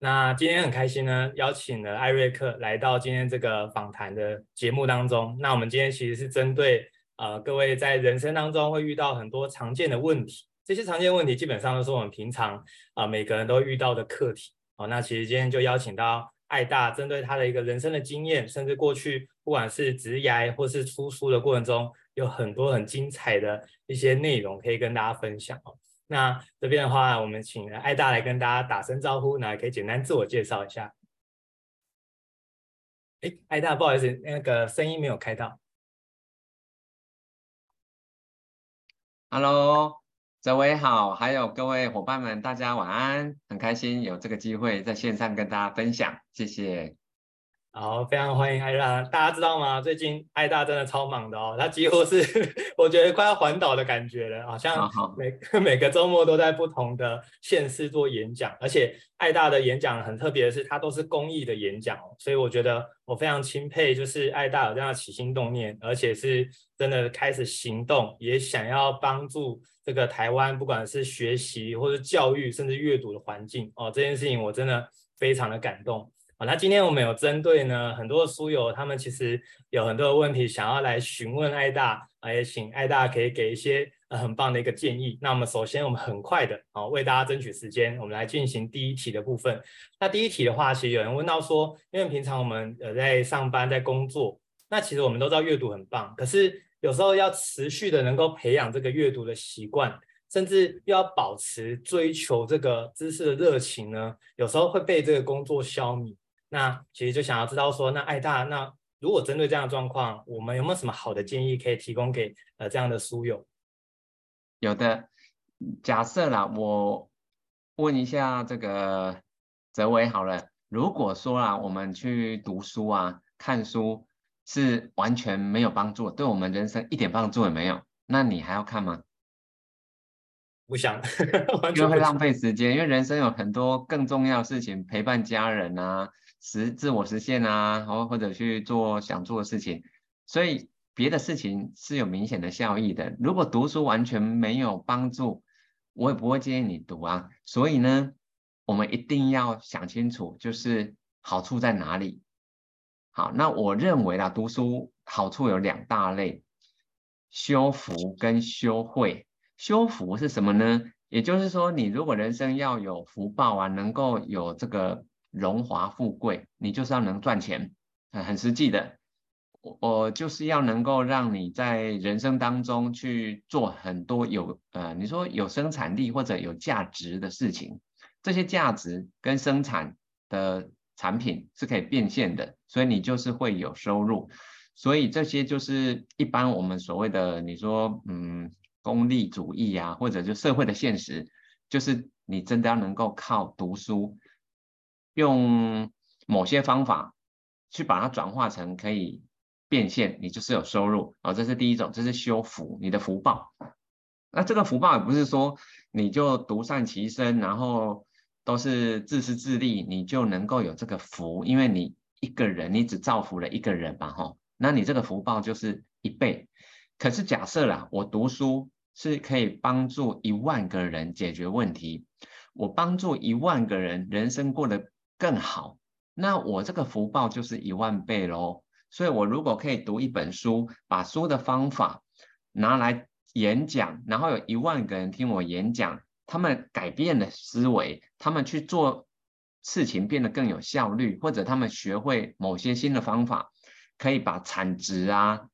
那今天很开心呢，邀请了艾瑞克来到今天这个访谈的节目当中。那我们今天其实是针对呃各位在人生当中会遇到很多常见的问题，这些常见问题基本上都是我们平常啊、每个人都遇到的课题。哦，那其实今天就邀请到艾大，针对他的一个人生的经验，甚至过去不管是职涯或是出书的过程中，有很多很精彩的一些内容可以跟大家分享哦。那这边的话，我们请艾大来跟大家打声招呼，那可以简单自我介绍一下。哎，艾大，不好意思，那个声音没有开到。Hello，泽维好，还有各位伙伴们，大家晚安，很开心有这个机会在线上跟大家分享，谢谢。好，非常欢迎艾大。大家知道吗？最近艾大真的超忙的哦，他几乎是 我觉得快要环岛的感觉了，好像每个 每个周末都在不同的县市做演讲，而且艾大的演讲很特别的是，他都是公益的演讲哦，所以我觉得我非常钦佩，就是艾大有这样起心动念，而且是真的开始行动，也想要帮助这个台湾，不管是学习或者教育，甚至阅读的环境哦，这件事情我真的非常的感动。好，那今天我们有针对呢很多的书友，他们其实有很多的问题想要来询问艾大啊，也请艾大可以给一些呃很棒的一个建议。那我们首先我们很快的啊为大家争取时间，我们来进行第一题的部分。那第一题的话，其实有人问到说，因为平常我们呃在上班在工作，那其实我们都知道阅读很棒，可是有时候要持续的能够培养这个阅读的习惯。甚至又要保持追求这个知识的热情呢，有时候会被这个工作消弭。那其实就想要知道说，那艾大，那如果针对这样的状况，我们有没有什么好的建议可以提供给呃这样的书友？有的，假设啦，我问一下这个泽维好了，如果说啊，我们去读书啊，看书是完全没有帮助，对我们人生一点帮助也没有，那你还要看吗？不想，因为会浪费时间，因为人生有很多更重要的事情，陪伴家人啊。实自我实现啊，或或者去做想做的事情，所以别的事情是有明显的效益的。如果读书完全没有帮助，我也不会建议你读啊。所以呢，我们一定要想清楚，就是好处在哪里。好，那我认为啦，读书好处有两大类：修福跟修慧。修福是什么呢？也就是说，你如果人生要有福报啊，能够有这个。荣华富贵，你就是要能赚钱，很很实际的。我我就是要能够让你在人生当中去做很多有呃，你说有生产力或者有价值的事情，这些价值跟生产的产品是可以变现的，所以你就是会有收入。所以这些就是一般我们所谓的你说嗯功利主义啊，或者就社会的现实，就是你真的要能够靠读书。用某些方法去把它转化成可以变现，你就是有收入啊，这是第一种，这是修福你的福报。那这个福报也不是说你就独善其身，然后都是自私自利，你就能够有这个福，因为你一个人你只造福了一个人嘛，哈，那你这个福报就是一倍。可是假设啦，我读书是可以帮助一万个人解决问题，我帮助一万个人人生过得更好，那我这个福报就是一万倍喽。所以我如果可以读一本书，把书的方法拿来演讲，然后有一万个人听我演讲，他们改变了思维，他们去做事情变得更有效率，或者他们学会某些新的方法，可以把产值啊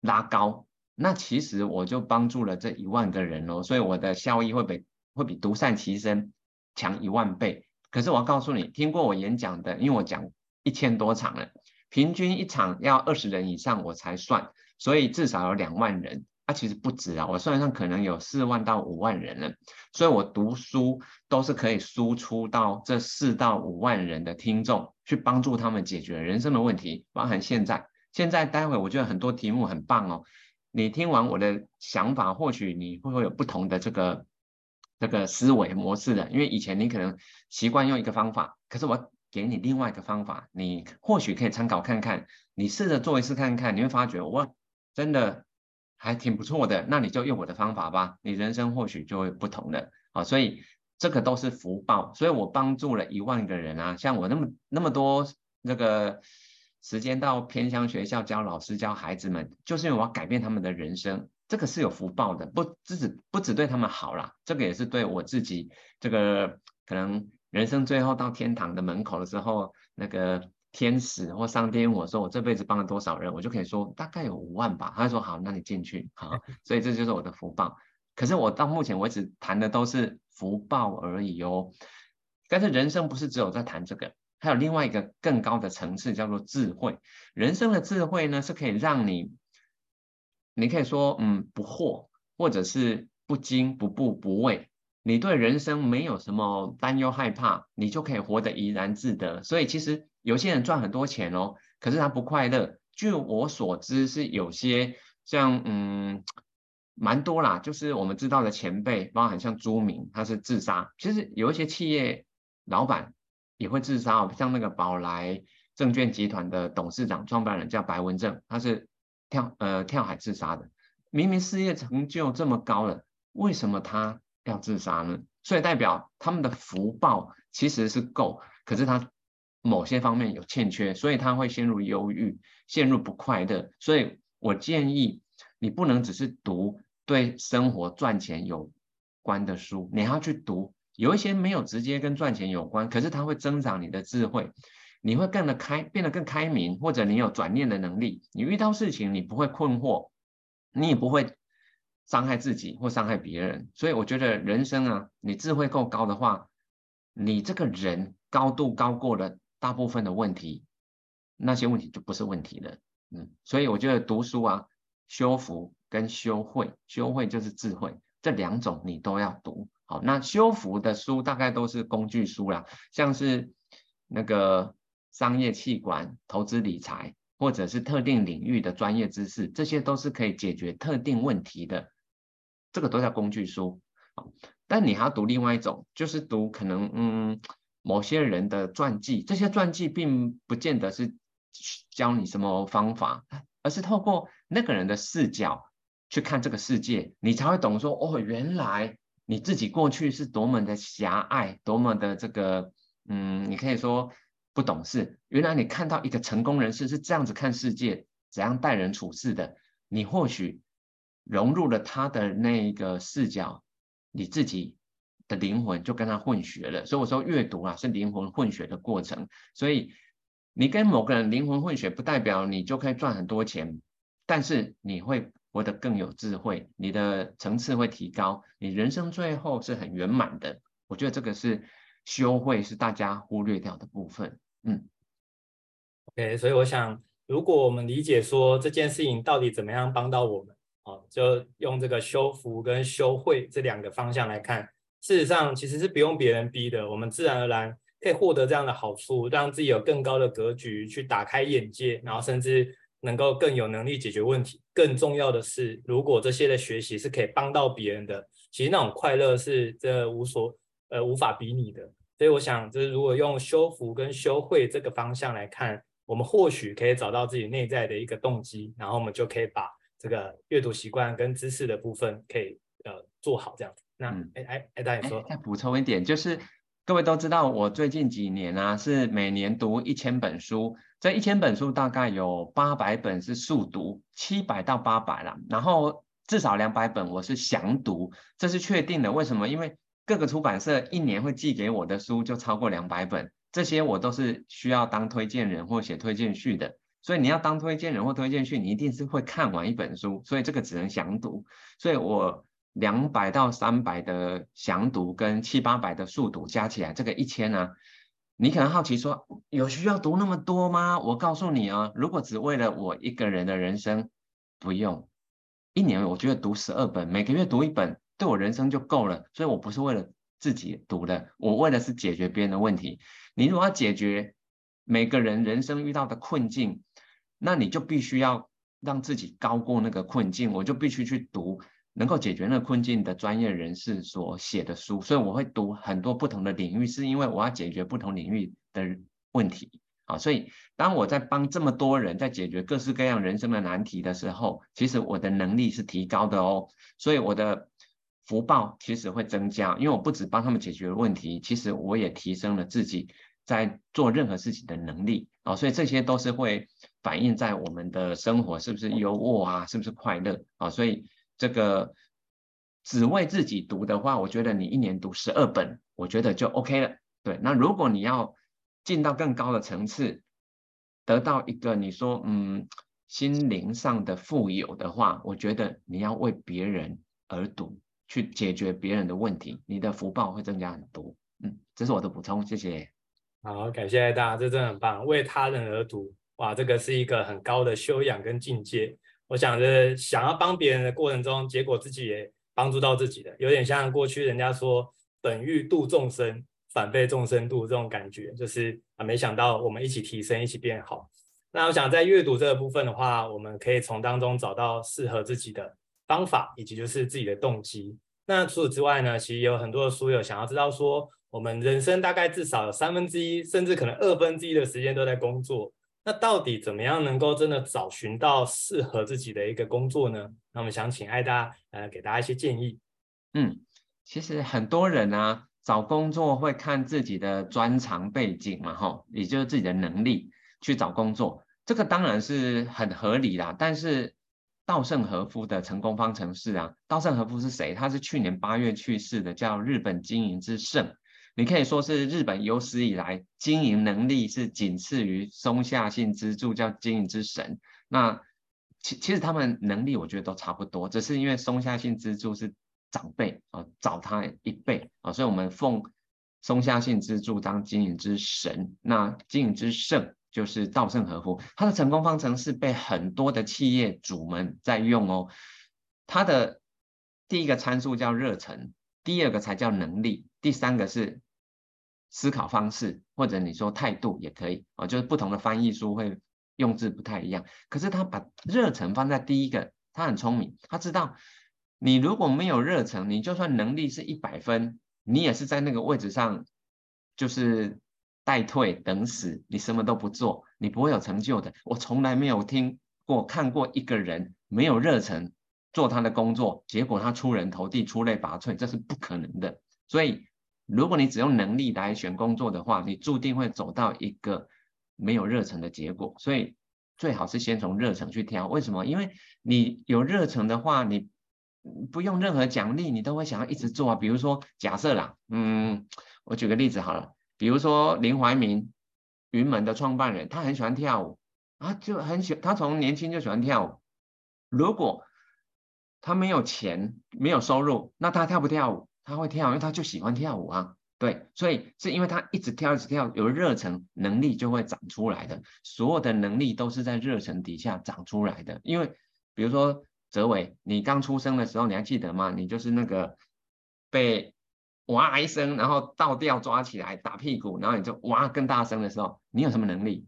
拉高，那其实我就帮助了这一万个人喽。所以我的效益会比会比独善其身强一万倍。可是我要告诉你，听过我演讲的，因为我讲一千多场了，平均一场要二十人以上我才算，所以至少有两万人。啊，其实不止啊，我算上可能有四万到五万人了。所以我读书都是可以输出到这四到五万人的听众，去帮助他们解决人生的问题，包含现在。现在待会我觉得很多题目很棒哦，你听完我的想法，或许你会会有不同的这个。这个思维模式的，因为以前你可能习惯用一个方法，可是我给你另外一个方法，你或许可以参考看看，你试着做一次看看，你会发觉哇，真的还挺不错的，那你就用我的方法吧，你人生或许就会不同的。啊，所以这个都是福报。所以我帮助了一万个人啊，像我那么那么多那个时间到偏乡学校教老师教孩子们，就是因为我要改变他们的人生，这个是有福报的，不只不只对他们好啦，这个也是对我自己，这个可能人生最后到天堂的门口的时候，那个。天使或上天，我说我这辈子帮了多少人，我就可以说大概有五万吧。他说好，那你进去好，所以这就是我的福报。可是我到目前为止谈的都是福报而已哦。但是人生不是只有在谈这个，还有另外一个更高的层次叫做智慧。人生的智慧呢，是可以让你，你可以说嗯不惑，或者是不惊不怖不畏。你对人生没有什么担忧害怕，你就可以活得怡然自得。所以其实。有些人赚很多钱哦，可是他不快乐。据我所知，是有些像嗯，蛮多啦，就是我们知道的前辈，包含像朱明，他是自杀。其实有一些企业老板也会自杀哦，像那个宝来证券集团的董事长、创办人叫白文正，他是跳呃跳海自杀的。明明事业成就这么高了，为什么他要自杀呢？所以代表他们的福报其实是够，可是他。某些方面有欠缺，所以他会陷入忧郁，陷入不快乐。所以我建议你不能只是读对生活赚钱有关的书，你要去读有一些没有直接跟赚钱有关，可是它会增长你的智慧，你会更的开，变得更开明，或者你有转念的能力。你遇到事情你不会困惑，你也不会伤害自己或伤害别人。所以我觉得人生啊，你智慧够高的话，你这个人高度高过了。大部分的问题，那些问题就不是问题了，嗯，所以我觉得读书啊，修福跟修慧，修慧就是智慧，这两种你都要读。好，那修福的书大概都是工具书啦，像是那个商业企管、投资理财，或者是特定领域的专业知识，这些都是可以解决特定问题的，这个都叫工具书。但你还要读另外一种，就是读可能嗯。某些人的传记，这些传记并不见得是教你什么方法，而是透过那个人的视角去看这个世界，你才会懂说哦，原来你自己过去是多么的狭隘，多么的这个，嗯，你可以说不懂事。原来你看到一个成功人士是这样子看世界，怎样待人处事的，你或许融入了他的那个视角，你自己。的灵魂就跟他混血了，所以我说阅读啊是灵魂混血的过程。所以你跟某个人灵魂混血，不代表你就可以赚很多钱，但是你会活得更有智慧，你的层次会提高，你人生最后是很圆满的。我觉得这个是修慧，是大家忽略掉的部分。嗯，OK，所以我想，如果我们理解说这件事情到底怎么样帮到我们，哦，就用这个修福跟修慧这两个方向来看。事实上，其实是不用别人逼的，我们自然而然可以获得这样的好处，让自己有更高的格局，去打开眼界，然后甚至能够更有能力解决问题。更重要的是，如果这些的学习是可以帮到别人的，其实那种快乐是这无所呃无法比拟的。所以我想，就是如果用修福跟修慧这个方向来看，我们或许可以找到自己内在的一个动机，然后我们就可以把这个阅读习惯跟知识的部分可以呃做好这样子。那哎哎哎，大家说，再补充一点，就是各位都知道，我最近几年啊，是每年读一千本书，这一千本书大概有八百本是速读，七百到八百啦，然后至少两百本我是详读，这是确定的。为什么？因为各个出版社一年会寄给我的书就超过两百本，这些我都是需要当推荐人或写推荐序的，所以你要当推荐人或推荐序，你一定是会看完一本书，所以这个只能详读，所以我。两百到三百的详读跟七八百的速读加起来，这个一千呢，你可能好奇说，有需要读那么多吗？我告诉你啊，如果只为了我一个人的人生，不用，一年我觉得读十二本，每个月读一本，对我人生就够了。所以我不是为了自己读的，我为的是解决别人的问题。你如果要解决每个人人生遇到的困境，那你就必须要让自己高过那个困境，我就必须去读。能够解决那个困境的专业人士所写的书，所以我会读很多不同的领域，是因为我要解决不同领域的问题啊。所以当我在帮这么多人在解决各式各样人生的难题的时候，其实我的能力是提高的哦。所以我的福报其实会增加，因为我不止帮他们解决问题，其实我也提升了自己在做任何事情的能力啊，所以这些都是会反映在我们的生活是不是优渥啊，是不是快乐啊，所以这个只为自己读的话，我觉得你一年读十二本，我觉得就 OK 了。对，那如果你要进到更高的层次，得到一个你说嗯心灵上的富有的话，我觉得你要为别人而读。去解决别人的问题，你的福报会增加很多。嗯，这是我的补充，谢谢。好，感谢大家，这真的很棒。为他人而读，哇，这个是一个很高的修养跟境界。我想着想要帮别人的过程中，结果自己也帮助到自己的，有点像过去人家说“本欲度众生，反被众生度”这种感觉，就是啊，没想到我们一起提升，一起变好。那我想在阅读这个部分的话，我们可以从当中找到适合自己的。方法以及就是自己的动机。那除此之外呢，其实有很多的书友想要知道说，我们人生大概至少有三分之一，甚至可能二分之一的时间都在工作。那到底怎么样能够真的找寻到适合自己的一个工作呢？那我们想请艾大呃给大家一些建议。嗯，其实很多人啊找工作会看自己的专长背景嘛，哈，也就是自己的能力去找工作，这个当然是很合理啦，但是。稻盛和夫的成功方程式啊，稻盛和夫是谁？他是去年八月去世的，叫日本经营之圣。你可以说是日本有史以来经营能力是仅次于松下幸之助，叫经营之神。那其其实他们能力我觉得都差不多，只是因为松下幸之助是长辈啊，早他一辈啊，所以我们奉松下幸之助当经营之神，那经营之圣。就是稻盛和夫，他的成功方程式被很多的企业主们在用哦。他的第一个参数叫热忱，第二个才叫能力，第三个是思考方式，或者你说态度也可以哦。就是不同的翻译书会用字不太一样，可是他把热忱放在第一个，他很聪明，他知道你如果没有热忱，你就算能力是一百分，你也是在那个位置上，就是。待退等死，你什么都不做，你不会有成就的。我从来没有听过看过一个人没有热忱做他的工作，结果他出人头地、出类拔萃，这是不可能的。所以，如果你只用能力来选工作的话，你注定会走到一个没有热忱的结果。所以，最好是先从热忱去挑。为什么？因为你有热忱的话，你不用任何奖励，你都会想要一直做啊。比如说，假设啦，嗯，我举个例子好了。比如说林怀民，云门的创办人，他很喜欢跳舞，他就很喜，他从年轻就喜欢跳舞。如果他没有钱，没有收入，那他跳不跳舞？他会跳，因为他就喜欢跳舞啊。对，所以是因为他一直跳，一直跳，有热忱，能力就会长出来的。所有的能力都是在热忱底下长出来的。因为比如说哲维，你刚出生的时候，你还记得吗？你就是那个被。哇一声，然后倒吊抓起来打屁股，然后你就哇更大声的时候，你有什么能力？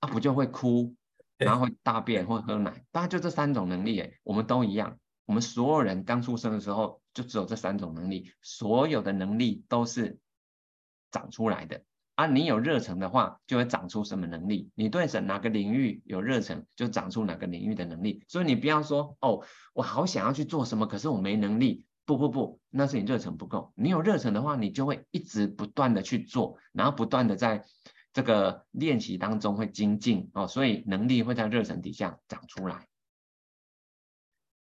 啊，不就会哭，然后会大便或喝奶，大概就这三种能力哎，我们都一样。我们所有人刚出生的时候就只有这三种能力，所有的能力都是长出来的。啊，你有热忱的话，就会长出什么能力？你对哪个领域有热忱，就长出哪个领域的能力。所以你不要说哦，我好想要去做什么，可是我没能力。不不不，那是你热忱不够。你有热忱的话，你就会一直不断的去做，然后不断的在这个练习当中会精进哦，所以能力会在热忱底下长出来。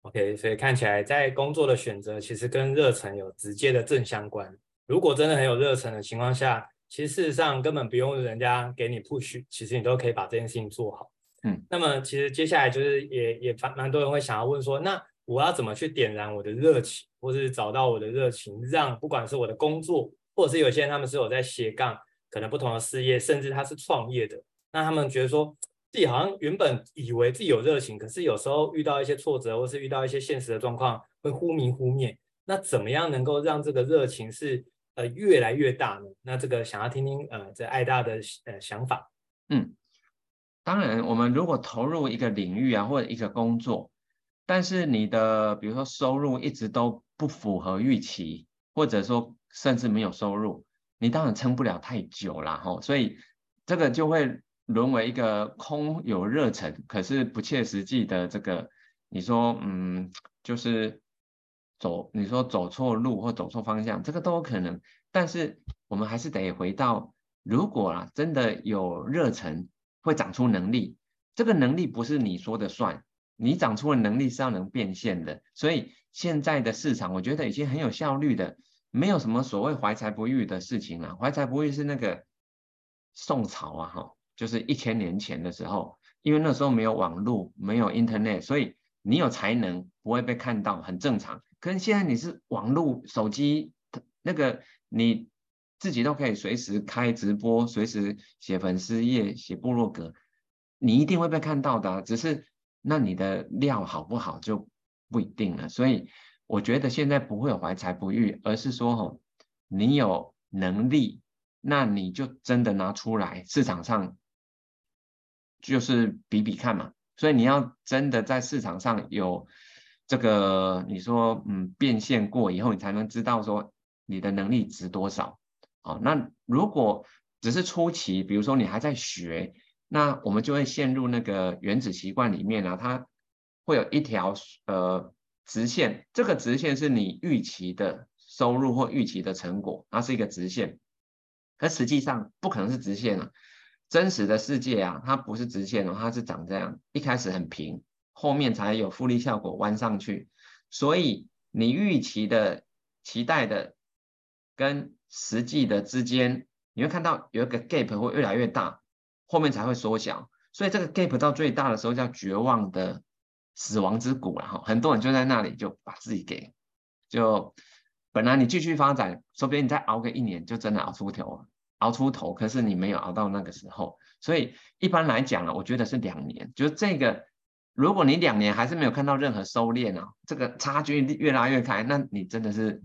OK，所以看起来在工作的选择其实跟热忱有直接的正相关。如果真的很有热忱的情况下，其实事实上根本不用人家给你 push，其实你都可以把这件事情做好。嗯，那么其实接下来就是也也蛮蛮多人会想要问说，那我要怎么去点燃我的热情？或是找到我的热情，让不管是我的工作，或者是有些人他们是有在斜杠，可能不同的事业，甚至他是创业的，那他们觉得说自己好像原本以为自己有热情，可是有时候遇到一些挫折，或是遇到一些现实的状况，会忽明忽灭。那怎么样能够让这个热情是呃越来越大呢？那这个想要听听呃这爱大的呃想法。嗯，当然，我们如果投入一个领域啊，或者一个工作。但是你的比如说收入一直都不符合预期，或者说甚至没有收入，你当然撑不了太久了哈。所以这个就会沦为一个空有热忱，可是不切实际的这个，你说嗯，就是走，你说走错路或走错方向，这个都有可能。但是我们还是得回到，如果啊真的有热忱，会长出能力。这个能力不是你说的算，你长出的能力是要能变现的。所以现在的市场，我觉得已经很有效率的，没有什么所谓怀才不遇的事情了。怀才不遇是那个宋朝啊，哈，就是一千年前的时候，因为那时候没有网络，没有 Internet，所以你有才能不会被看到，很正常。可是现在你是网络、手机，那个你自己都可以随时开直播，随时写粉丝页、写部落格。你一定会被看到的，只是那你的料好不好就不一定了。所以我觉得现在不会有怀才不遇，而是说吼，你有能力，那你就真的拿出来市场上，就是比比看嘛。所以你要真的在市场上有这个，你说嗯变现过以后，你才能知道说你的能力值多少。哦，那如果只是初期，比如说你还在学。那我们就会陷入那个原子习惯里面啊，它会有一条呃直线，这个直线是你预期的收入或预期的成果，它是一个直线，可实际上不可能是直线啊，真实的世界啊，它不是直线哦，它是长这样，一开始很平，后面才有复利效果弯上去，所以你预期的期待的跟实际的之间，你会看到有一个 gap 会越来越大。后面才会缩小，所以这个 gap 到最大的时候叫绝望的死亡之谷了哈。很多人就在那里就把自己给，就本来你继续发展，说不定你再熬个一年就真的熬出头，熬出头。可是你没有熬到那个时候，所以一般来讲呢，我觉得是两年。就是这个，如果你两年还是没有看到任何收敛啊，这个差距越拉越开，那你真的是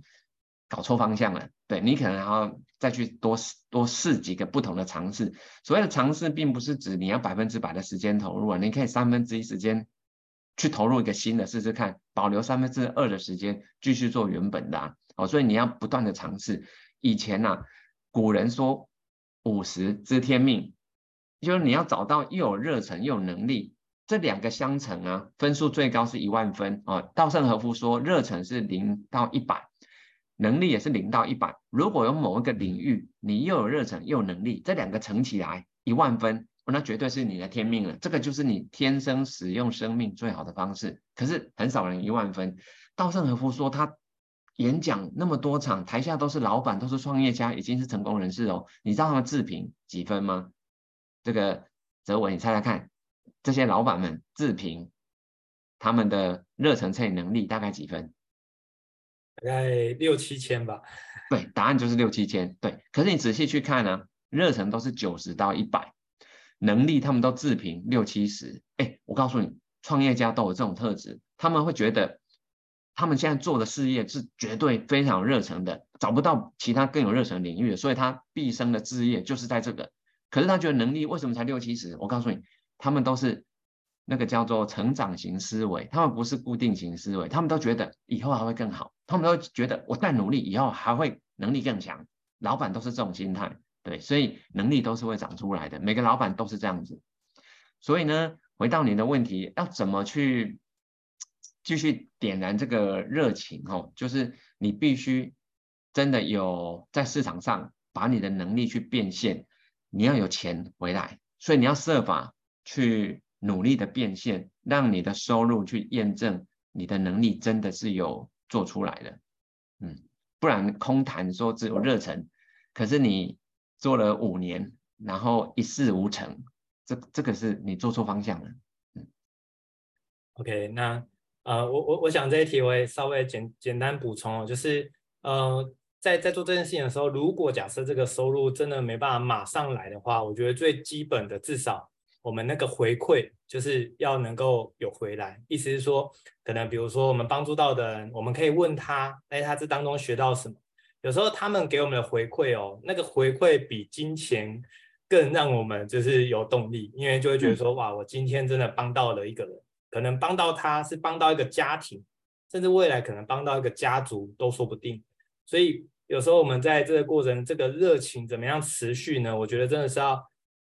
搞错方向了。对，你可能还要再去多多试几个不同的尝试。所谓的尝试，并不是指你要百分之百的时间投入啊，你可以三分之一时间去投入一个新的试试看，保留三分之二的时间继续做原本的啊。哦，所以你要不断的尝试。以前啊，古人说五十知天命，就是你要找到又有热忱又有能力，这两个相乘啊，分数最高是一万分啊。稻盛和夫说，热忱是零到一百。能力也是零到一百。如果有某一个领域，你又有热忱又有能力，这两个乘起来一万分，那绝对是你的天命了。这个就是你天生使用生命最好的方式。可是很少人一万分。稻盛和夫说他演讲那么多场，台下都是老板，都是创业家，已经是成功人士哦。你知道他们自评几分吗？这个泽文，你猜猜看，这些老板们自评他们的热忱乘以能力大概几分？大概六七千吧，对，答案就是六七千，对。可是你仔细去看呢、热忱都是九十到一百，能力他们都自评六七十。哎，我告诉你，创业家都有这种特质，他们会觉得他们现在做的事业是绝对非常热忱的，找不到其他更有热忱领域，所以他毕生的志业就是在这个。可是他觉得能力为什么才六七十？我告诉你，他们都是。那个叫做成长型思维，他们不是固定型思维，他们都觉得以后还会更好，他们都觉得我再努力以后还会能力更强。老板都是这种心态，对，所以能力都是会长出来的，每个老板都是这样子。所以呢，回到你的问题，要怎么去继续点燃这个热情？哦，就是你必须真的有在市场上把你的能力去变现，你要有钱回来，所以你要设法去。努力的变现，让你的收入去验证你的能力真的是有做出来的，嗯，不然空谈说只有热忱，可是你做了五年，然后一事无成，这这个是你做错方向了，嗯。OK，那呃，我我我想这一题我也稍微简简单补充哦，就是呃，在在做这件事情的时候，如果假设这个收入真的没办法马上来的话，我觉得最基本的至少。我们那个回馈就是要能够有回来，意思是说，可能比如说我们帮助到的人，我们可以问他，哎，他这当中学到什么？有时候他们给我们的回馈哦，那个回馈比金钱更让我们就是有动力，因为就会觉得说，哇，我今天真的帮到了一个人，可能帮到他是帮到一个家庭，甚至未来可能帮到一个家族都说不定。所以有时候我们在这个过程，这个热情怎么样持续呢？我觉得真的是要。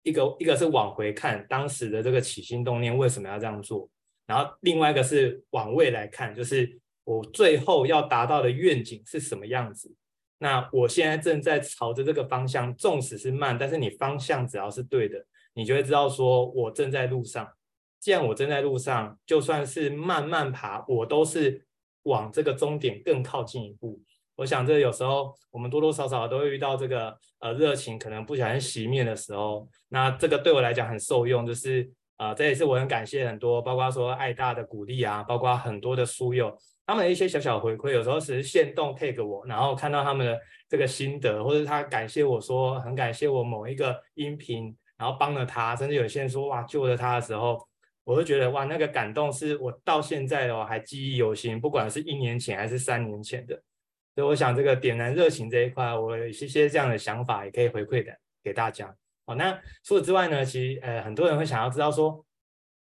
一个一个是往回看当时的这个起心动念为什么要这样做，然后另外一个是往未来看，就是我最后要达到的愿景是什么样子。那我现在正在朝着这个方向，纵使是慢，但是你方向只要是对的，你就会知道说我正在路上。既然我正在路上，就算是慢慢爬，我都是往这个终点更靠近一步。我想这有时候我们多多少少都会遇到这个呃热情可能不小心熄灭的时候，那这个对我来讲很受用，就是呃这也是我很感谢很多，包括说爱大的鼓励啊，包括很多的书友。他们的一些小小回馈，有时候只是限动 take 我，然后看到他们的这个心得，或者他感谢我说很感谢我某一个音频，然后帮了他，甚至有些人说哇救了他的时候，我会觉得哇那个感动是我到现在哦还记忆犹新，不管是一年前还是三年前的，所以我想这个点燃热情这一块，我有一些这样的想法也可以回馈的给大家。好，那除此之外呢，其实呃很多人会想要知道说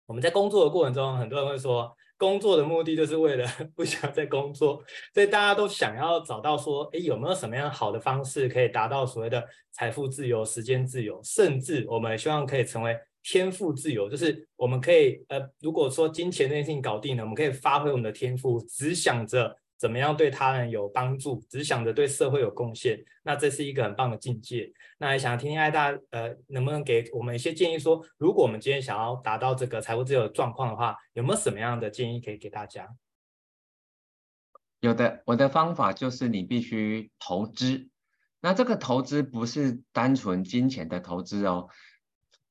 我们在工作的过程中，很多人会说。工作的目的就是为了 不想再工作，所以大家都想要找到说，诶，有没有什么样好的方式可以达到所谓的财富自由、时间自由，甚至我们希望可以成为天赋自由，就是我们可以，呃，如果说金钱这件事情搞定了，我们可以发挥我们的天赋，只想着。怎么样对他人有帮助，只想着对社会有贡献，那这是一个很棒的境界。那也想听听爱大，呃，能不能给我们一些建议说，如果我们今天想要达到这个财务自由的状况的话，有没有什么样的建议可以给大家？有的，我的方法就是你必须投资。那这个投资不是单纯金钱的投资哦，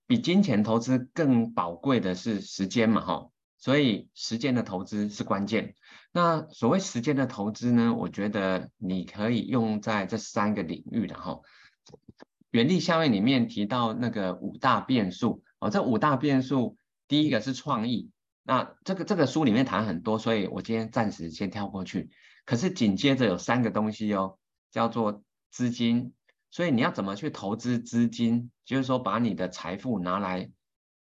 比金钱投资更宝贵的是时间嘛，哈。所以时间的投资是关键。那所谓时间的投资呢，我觉得你可以用在这三个领域的哈。原力效应里面提到那个五大变数哦，这五大变数第一个是创意。那这个这个书里面谈很多，所以我今天暂时先跳过去。可是紧接着有三个东西哦，叫做资金。所以你要怎么去投资资金？就是说把你的财富拿来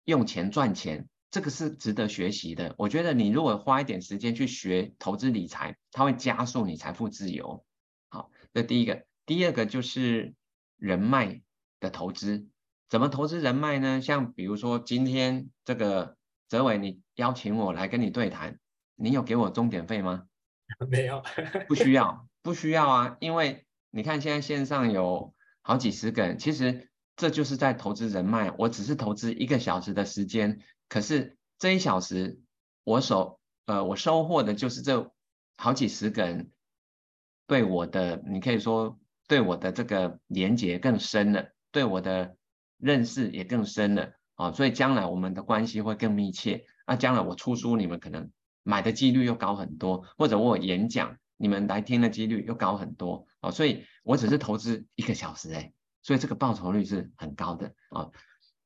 用钱赚钱。这个是值得学习的。我觉得你如果花一点时间去学投资理财，它会加速你财富自由。好，这第一个。第二个就是人脉的投资。怎么投资人脉呢？像比如说今天这个泽伟，你邀请我来跟你对谈，你有给我钟点费吗？没有，不需要，不需要啊。因为你看现在线上有好几十个人，其实这就是在投资人脉。我只是投资一个小时的时间。可是这一小时，我所呃我收获的就是这好几十个人对我的，你可以说对我的这个连接更深了，对我的认识也更深了啊，所以将来我们的关系会更密切。那将来我出书，你们可能买的几率又高很多，或者我演讲，你们来听的几率又高很多啊。所以我只是投资一个小时哎，所以这个报酬率是很高的啊。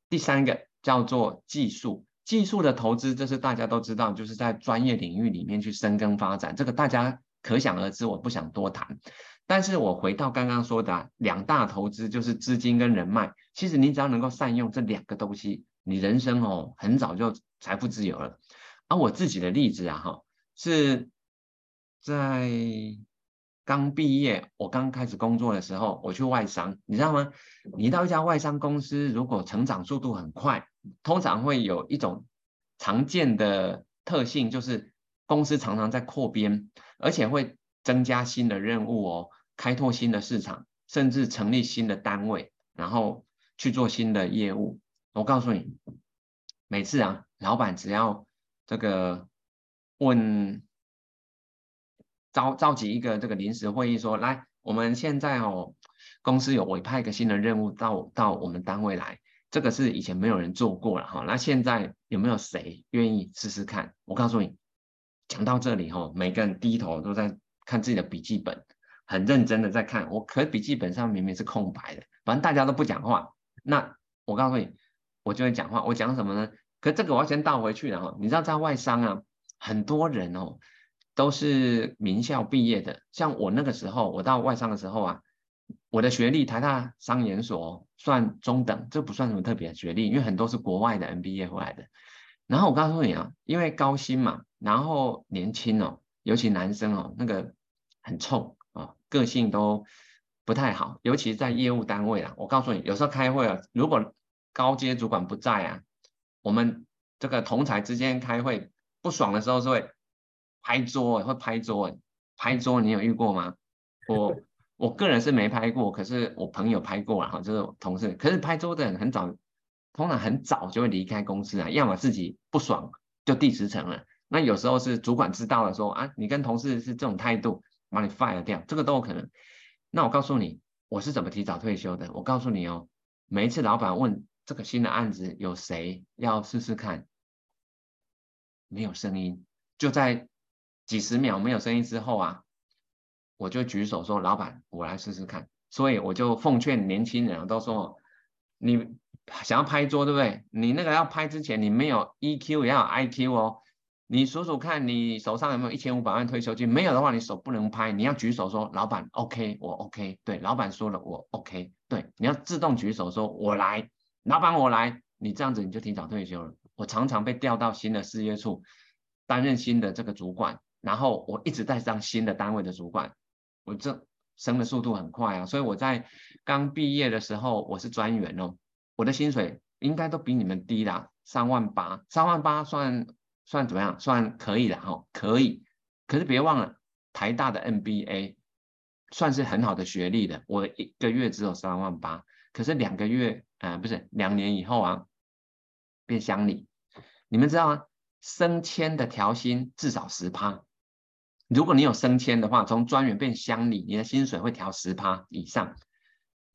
第三个叫做技术。技术的投资，这是大家都知道，就是在专业领域里面去深耕发展，这个大家可想而知，我不想多谈。但是我回到刚刚说的啊，两大投资就是资金跟人脉。其实你只要能够善用这两个东西，你人生哦很早就财富自由了。而我自己的例子啊，哈，是在刚毕业，我刚开始工作的时候，我去外商，你知道吗？你到一家外商公司，如果成长速度很快。通常会有一种常见的特性，就是公司常常在扩编，而且会增加新的任务哦，开拓新的市场，甚至成立新的单位，然后去做新的业务。我告诉你，每次啊，老板只要这个问召召集一个这个临时会议，说来，我们现在哦，公司有委派一个新的任务到到我们单位来。这个是以前没有人做过了哈，那现在有没有谁愿意试试看？我告诉你，讲到这里哈，每个人低头都在看自己的笔记本，很认真的在看。我可笔记本上明明是空白的，反正大家都不讲话。那我告诉你，我就会讲话。我讲什么呢？可这个我要先倒回去了哈。你知道在外商啊，很多人哦都是名校毕业的，像我那个时候，我到外商的时候啊。我的学历台大商研所算中等，这不算什么特别的学历，因为很多是国外的 MBA 回来的。然后我告诉你啊，因为高薪嘛，然后年轻哦，尤其男生哦，那个很冲啊，个性都不太好，尤其在业务单位啊。我告诉你，有时候开会啊，如果高阶主管不在啊，我们这个同侪之间开会不爽的时候是会拍桌，会拍桌，拍桌你有遇过吗？我我个人是没拍过，可是我朋友拍过啊，哈，就是同事。可是拍桌的人很早，通常很早就会离开公司啊，要么自己不爽就递辞呈了。那有时候是主管知道了说啊，你跟同事是这种态度，把你 fire 掉，这个都有可能。那我告诉你，我是怎么提早退休的？我告诉你哦，每一次老板问这个新的案子有谁要试试看，没有声音，就在几十秒没有声音之后啊，我就举手说老板，我来试试看。所以我就奉劝年轻人都说，你想要拍桌对不对？你那个要拍之前，你没有 EQ 也要 IQ 哦。你数数看，你手上有没有一千五百万退休金？没有的话，你手不能拍。你要举手说：“老板，OK，我 OK。”对，老板说了，我 OK。对，你要自动举手说：“我来。”老板，我来。你这样子你就提早退休了。我常常被调到新的事业处担任新的这个主管，然后我一直在当新的单位的主管。我这升的速度很快啊，所以我在刚毕业的时候我是专员哦，我的薪水应该都比你们低啦，三万八，三万八算。算怎么样？算可以了哈，可以。可是别忘了，台大的 MBA 算是很好的学历的。我一个月只有三万八，可是两个月，呃，不是两年以后啊，变乡里。你们知道吗？升迁的调薪至少十趴。如果你有升迁的话，从专员变乡里，你的薪水会调十趴以上。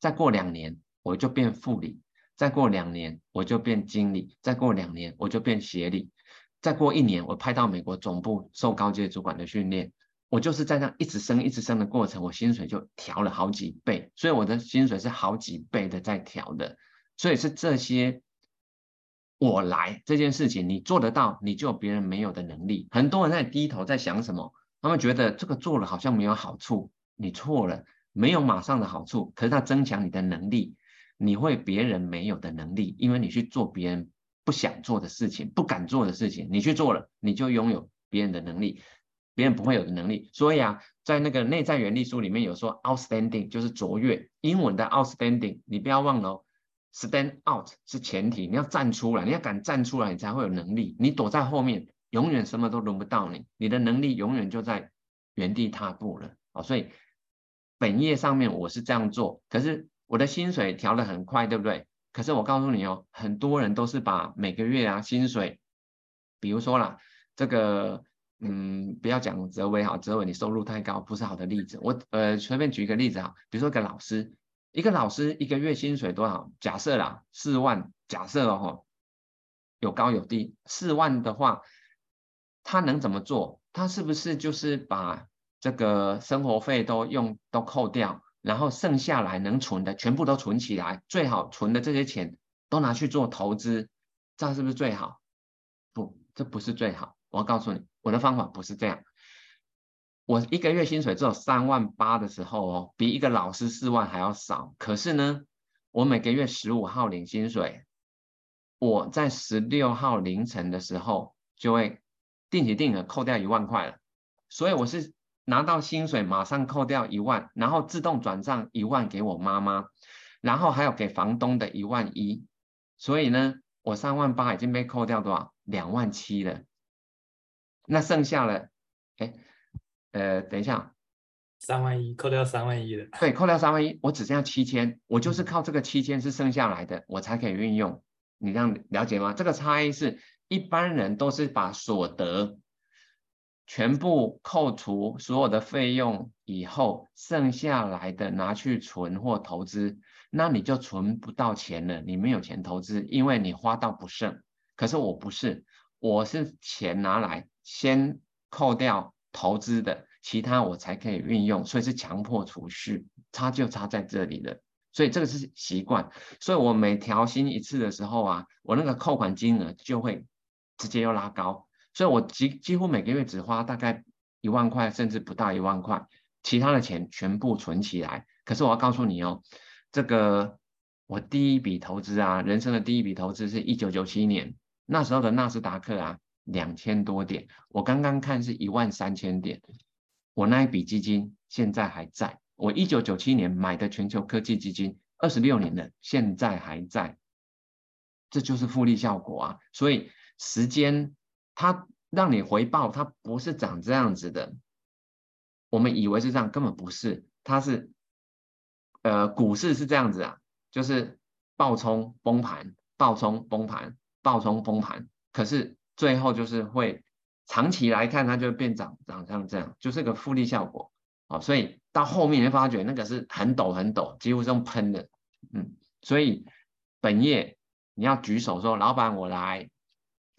再过两年，我就变副理；再过两年，我就变经理；再过两年，我就变协理。再过一年，我派到美国总部受高阶主管的训练，我就是在那一直升、一直升的过程，我薪水就调了好几倍，所以我的薪水是好几倍的在调的。所以是这些，我来这件事情，你做得到，你就有别人没有的能力。很多人在低头在想什么？他们觉得这个做了好像没有好处，你错了，没有马上的好处，可是它增强你的能力，你会别人没有的能力，因为你去做别人。不想做的事情，不敢做的事情，你去做了，你就拥有别人的能力，别人不会有的能力。所以啊，在那个内在原理书里面有说，outstanding 就是卓越。英文的 outstanding，你不要忘了哦，stand out 是前提，你要站出来，你要敢站出来，你才会有能力。你躲在后面，永远什么都轮不到你，你的能力永远就在原地踏步了。哦，所以本业上面我是这样做，可是我的薪水调得很快，对不对？可是我告诉你哦，很多人都是把每个月啊薪水，比如说啦，这个嗯，不要讲泽维哈，泽维你收入太高，不是好的例子。我呃随便举一个例子啊，比如说一个老师，一个老师一个月薪水多少？假设啦，四万，假设哦，有高有低。四万的话，他能怎么做？他是不是就是把这个生活费都用都扣掉？然后剩下来能存的全部都存起来，最好存的这些钱都拿去做投资，这样是不是最好？不，这不是最好。我要告诉你，我的方法不是这样。我一个月薪水只有三万八的时候哦，比一个老师四万还要少。可是呢，我每个月十五号领薪水，我在十六号凌晨的时候就会定期定额扣掉一万块了。所以我是。拿到薪水马上扣掉一万，然后自动转账一万给我妈妈，然后还有给房东的一万一，所以呢，我三万八已经被扣掉多少？两万七了。那剩下了，哎，呃，等一下，三万一扣掉三万一了。对，扣掉三万一，我只剩下七千，我就是靠这个七千是剩下来的，我才可以运用。你这样了解吗？这个差异是一般人都是把所得。全部扣除所有的费用以后，剩下来的拿去存或投资，那你就存不到钱了。你没有钱投资，因为你花到不剩。可是我不是，我是钱拿来先扣掉投资的，其他我才可以运用，所以是强迫储蓄，差就差在这里了。所以这个是习惯，所以我每调薪一次的时候啊，我那个扣款金额就会直接又拉高。所以我几几乎每个月只花大概一万块，甚至不到一万块，其他的钱全部存起来。可是我要告诉你哦，这个我第一笔投资啊，人生的第一笔投资是一九九七年，那时候的纳斯达克啊，两千多点，我刚刚看是一万三千点，我那一笔基金现在还在。我一九九七年买的全球科技基金，二十六年了，现在还在，这就是复利效果啊。所以时间。它让你回报，它不是长这样子的。我们以为是这样，根本不是，它是，呃，股市是这样子啊，就是暴冲崩盘，暴冲崩盘，暴冲崩盘，可是最后就是会长期来看，它就会变涨，涨成这样，就是个复利效果啊。所以到后面你会发觉那个是很陡很陡，几乎是用喷的，嗯，所以本业你要举手说，老板我来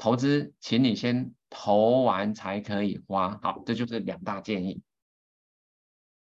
投资，请你先投完才可以花。好，这就是两大建议。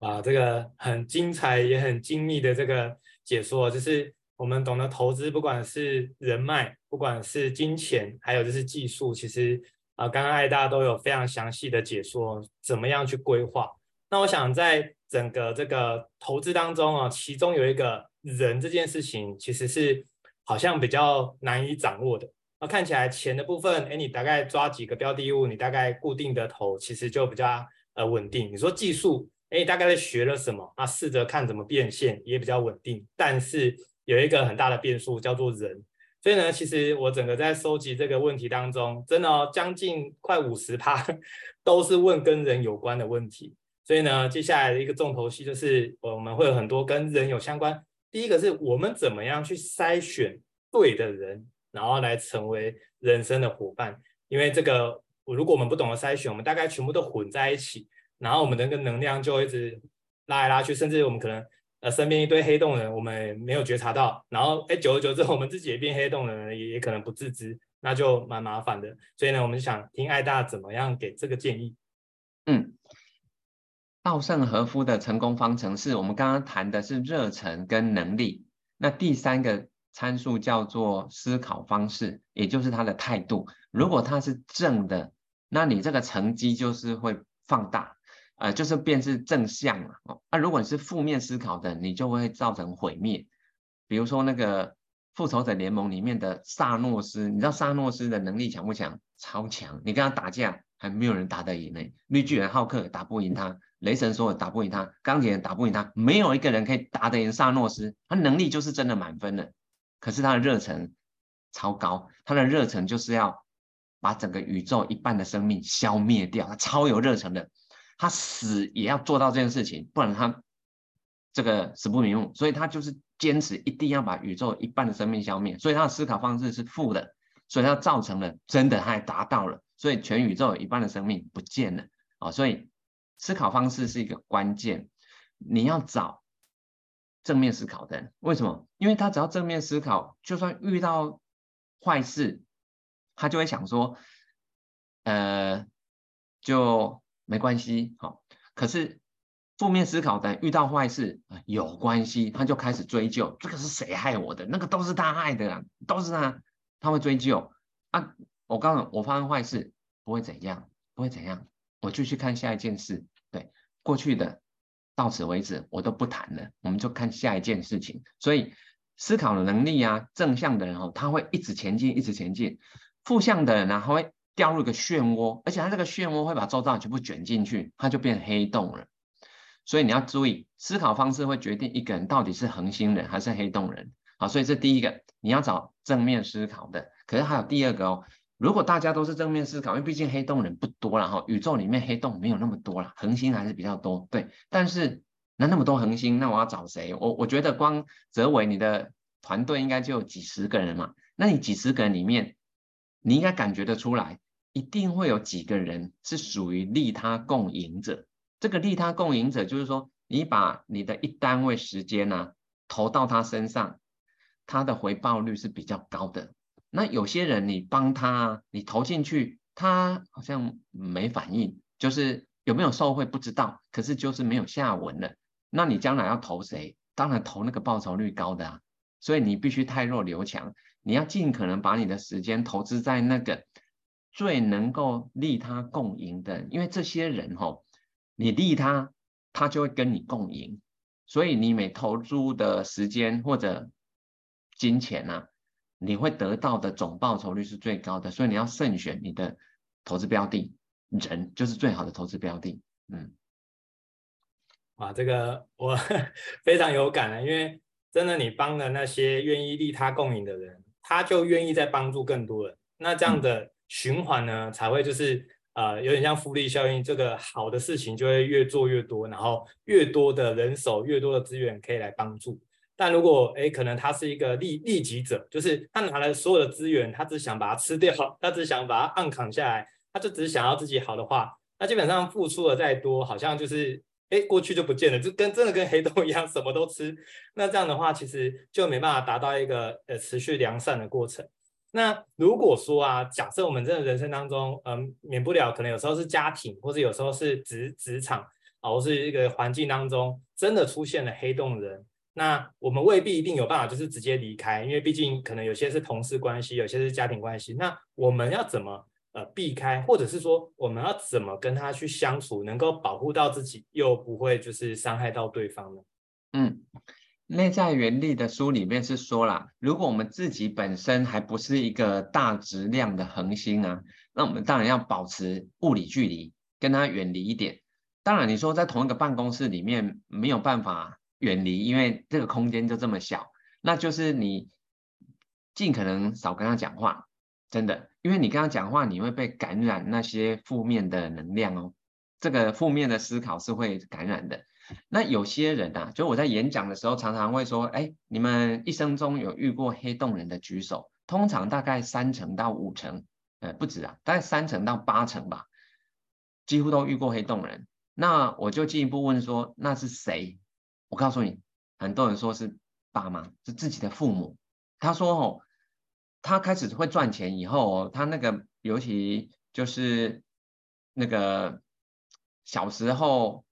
啊，这个很精彩也很精密的这个解说，就是我们懂得投资，不管是人脉，不管是金钱，还有就是技术，其实啊，刚刚艾大都有非常详细的解说，怎么样去规划。那我想在整个这个投资当中啊，其中有一个人这件事情，其实是好像比较难以掌握的。那看起来钱的部分，哎，你大概抓几个标的物，你大概固定的投，其实就比较呃稳定。你说技术。哎，大概在学了什么？那试着看怎么变现，也比较稳定。但是有一个很大的变数叫做人，所以呢，其实我整个在收集这个问题当中，真的哦，将近快五十趴 都是问跟人有关的问题。所以呢，接下来的一个重头戏就是我们会有很多跟人有相关。第一个是我们怎么样去筛选对的人，然后来成为人生的伙伴。因为这个，如果我们不懂得筛选，我们大概全部都混在一起。然后我们的那个能量就一直拉来拉去，甚至我们可能呃身边一堆黑洞人，我们没有觉察到。然后哎，久而久之，我们自己也变黑洞人，也也可能不自知，那就蛮麻烦的。所以呢，我们想听艾大怎么样给这个建议。嗯，稻盛和夫的成功方程式，我们刚刚谈的是热忱跟能力。那第三个参数叫做思考方式，也就是他的态度。如果他是正的，那你这个成绩就是会放大。呃，就是变是正向嘛，哦，那如果你是负面思考的，你就会造成毁灭。比如说那个复仇者联盟里面的萨诺斯，你知道萨诺斯的能力强不强？超强，你跟他打架还没有人打得赢呢。绿巨人浩克打不赢他，雷神索尔打不赢他，钢铁人打不赢他，没有一个人可以打得赢萨诺斯。他能力就是真的满分了，可是他的热忱超高，他的热忱就是要把整个宇宙一半的生命消灭掉，他超有热忱的。他死也要做到这件事情，不然他这个死不瞑目。所以他就是坚持一定要把宇宙一半的生命消灭。所以他的思考方式是负的，所以他造成了真的他还达到了，所以全宇宙有一半的生命不见了啊！所以思考方式是一个关键，你要找正面思考的人。为什么？因为他只要正面思考，就算遇到坏事，他就会想说，呃，就。没关系，好。可是负面思考的遇到坏事啊，有关系，他就开始追究，这个是谁害我的？那个都是他害的啊，都是他，他会追究啊。我刚刚我发生坏事不会怎样，不会怎样，我就去看下一件事。对，过去的到此为止，我都不谈了，我们就看下一件事情。所以思考的能力啊，正向的人哦，他会一直前进，一直前进；负向的人呢，他会。掉入一个漩涡，而且它这个漩涡会把周遭全部卷进去，它就变黑洞了。所以你要注意，思考方式会决定一个人到底是恒星人还是黑洞人。好，所以这第一个，你要找正面思考的。可是还有第二个哦，如果大家都是正面思考，因为毕竟黑洞人不多了哈，宇宙里面黑洞没有那么多了，恒星还是比较多。对，但是那那么多恒星，那我要找谁？我我觉得光泽维你的团队应该就有几十个人嘛，那你几十个人里面，你应该感觉得出来。一定会有几个人是属于利他共赢者。这个利他共赢者就是说，你把你的一单位时间呢、啊、投到他身上，他的回报率是比较高的。那有些人你帮他，你投进去，他好像没反应，就是有没有受惠不知道，可是就是没有下文了。那你将来要投谁？当然投那个报酬率高的啊。所以你必须汰弱留强，你要尽可能把你的时间投资在那个。最能够利他共赢的，因为这些人吼，你利他，他就会跟你共赢，所以你每投入的时间或者金钱呐、啊，你会得到的总报酬率是最高的，所以你要慎选你的投资标的，人就是最好的投资标的。嗯，哇，这个我 非常有感啊，因为真的你帮了那些愿意利他共赢的人，他就愿意再帮助更多人，那这样的。嗯循环呢，才会就是呃，有点像复利效应，这个好的事情就会越做越多，然后越多的人手、越多的资源可以来帮助。但如果哎，可能他是一个利利己者，就是他拿了所有的资源，他只想把它吃掉，他只想把它暗扛下来，他就只想要自己好的话，那基本上付出的再多，好像就是哎，过去就不见了，就跟真的跟黑洞一样，什么都吃。那这样的话，其实就没办法达到一个呃持续良善的过程。那如果说啊，假设我们真的人生当中，嗯，免不了可能有时候是家庭，或者有时候是职职场啊，或是一个环境当中，真的出现了黑洞人。那我们未必一定有办法，就是直接离开，因为毕竟可能有些是同事关系，有些是家庭关系。那我们要怎么呃避开，或者是说我们要怎么跟他去相处，能够保护到自己，又不会就是伤害到对方呢？嗯，内在原力的书里面是说了，如果我们自己本身还不是一个大质量的恒星啊，那我们当然要保持物理距离，跟他远离一点。当然，你说在同一个办公室里面没有办法。远离，因为这个空间就这么小，那就是你尽可能少跟他讲话，真的，因为你跟他讲话，你会被感染那些负面的能量哦。这个负面的思考是会感染的。那有些人啊，就我在演讲的时候，常常会说，哎，你们一生中有遇过黑洞人的举手，通常大概三成到五成，呃，不止啊，大概三成到八成吧，几乎都遇过黑洞人。那我就进一步问说，那是谁？我告诉你，很多人说是爸妈，是自己的父母。他说哦，他开始会赚钱以后哦，他那个尤其就是那个小时候，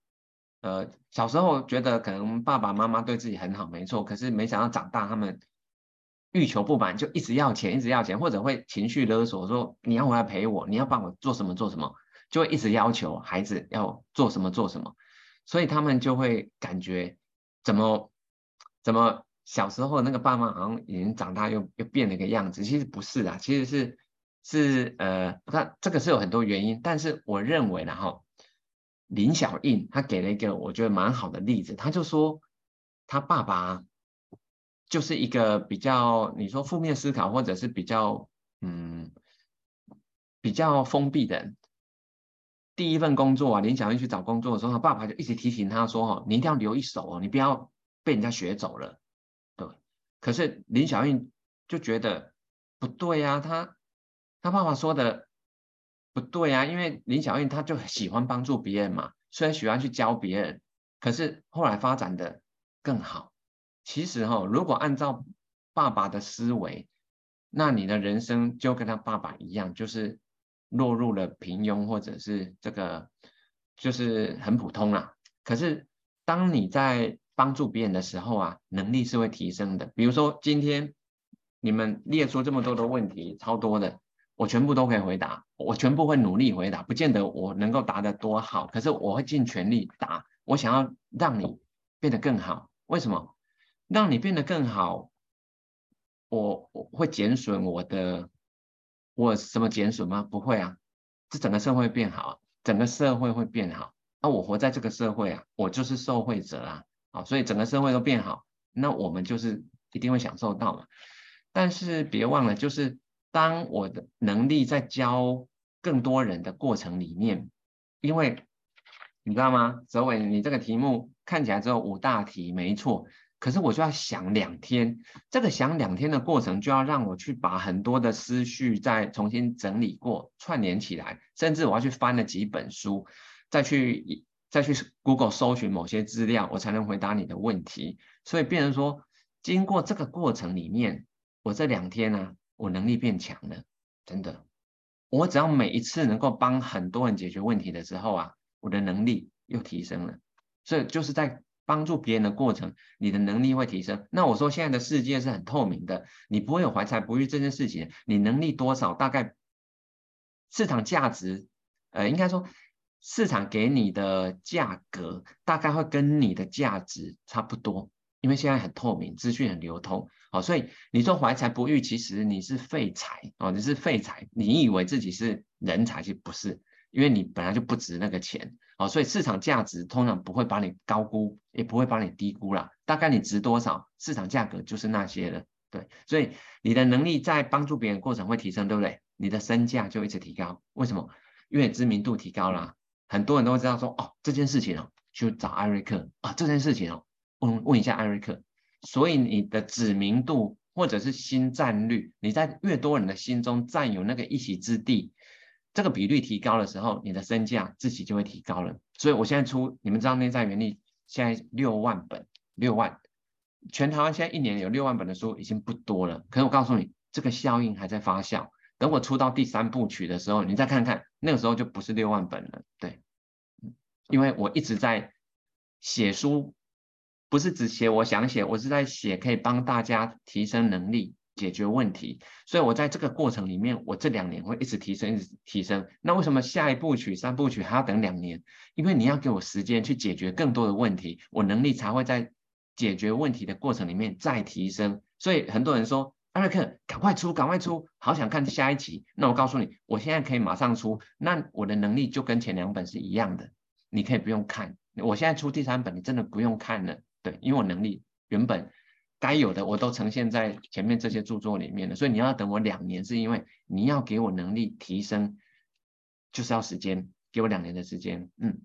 呃，小时候觉得可能爸爸妈妈对自己很好，没错。可是没想到长大，他们欲求不满，就一直要钱，一直要钱，或者会情绪勒索，说你要回来陪我，你要帮我做什么做什么，就会一直要求孩子要做什么做什么，所以他们就会感觉。怎么怎么小时候那个爸妈好像已经长大又又变了一个样子？其实不是啊，其实是是呃，他这个是有很多原因，但是我认为呢哈，林小印他给了一个我觉得蛮好的例子，他就说他爸爸就是一个比较你说负面思考或者是比较嗯比较封闭的人。第一份工作啊，林小英去找工作的时候，他爸爸就一直提醒他说：“哦，你一定要留一手哦，你不要被人家学走了。”对。可是林小英就觉得不对呀，他他爸爸说的不对呀，因为林小英他就喜欢帮助别人嘛，虽然喜欢去教别人，可是后来发展的更好。其实哈，如果按照爸爸的思维，那你的人生就跟他爸爸一样，就是。落入了平庸，或者是这个就是很普通啦。可是当你在帮助别人的时候啊，能力是会提升的。比如说今天你们列出这么多的问题，超多的，我全部都可以回答，我全部会努力回答，不见得我能够答得多好，可是我会尽全力答。我想要让你变得更好，为什么？让你变得更好，我我会减损我的。我什么减损吗？不会啊，这整个社会变好，整个社会会变好。那我活在这个社会啊，我就是受惠者啊，啊，所以整个社会都变好，那我们就是一定会享受到嘛。但是别忘了，就是当我的能力在教更多人的过程里面，因为你知道吗？哲伟，你这个题目看起来只有五大题，没错。可是我就要想两天，这个想两天的过程就要让我去把很多的思绪再重新整理过，串联起来，甚至我要去翻了几本书，再去再去 Google 搜寻某些资料，我才能回答你的问题。所以变成说，经过这个过程里面，我这两天呢、我能力变强了，真的。我只要每一次能够帮很多人解决问题的时候啊，我的能力又提升了。所以就是在。帮助别人的过程，你的能力会提升。那我说现在的世界是很透明的，你不会有怀才不遇这件事情。你能力多少，大概市场价值，呃，应该说市场给你的价格，大概会跟你的价值差不多。因为现在很透明，资讯很流通，好，所以你说怀才不遇，其实你是废材哦，你是废材，你以为自己是人才，其实不是。因为你本来就不值那个钱，哦，所以市场价值通常不会把你高估，也不会把你低估啦。大概你值多少，市场价格就是那些了，对。所以你的能力在帮助别人过程会提升，对不对？你的身价就一直提高。为什么？越知名度提高了，很多人都会知道说，哦，这件事情哦，去找艾瑞克啊，这件事情哦，问问一下艾瑞克。所以你的知名度或者是新占率，你在越多人的心中占有那个一席之地，这个比率提高的时候，你的身价自己就会提高了。所以我现在出，你们知道内在原理现在六万本，六万，全台湾现在一年有六万本的书已经不多了。可是我告诉你，这个效应还在发酵。等我出到第三部曲的时候，你再看看，那个时候就不是六万本了。对，因为我一直在写书。不是只写我想写，我是在写可以帮大家提升能力、解决问题。所以我在这个过程里面，我这两年会一直提升、一直提升。那为什么下一部曲、三部曲还要等两年？因为你要给我时间去解决更多的问题，我能力才会在解决问题的过程里面再提升。所以很多人说：“艾瑞克，赶快出，赶快出，好想看下一集。”那我告诉你，我现在可以马上出，那我的能力就跟前两本是一样的，你可以不用看。我现在出第三本，你真的不用看了。对，因为我能力原本该有的我都呈现在前面这些著作里面了，所以你要等我两年，是因为你要给我能力提升，就是要时间，给我两年的时间。嗯，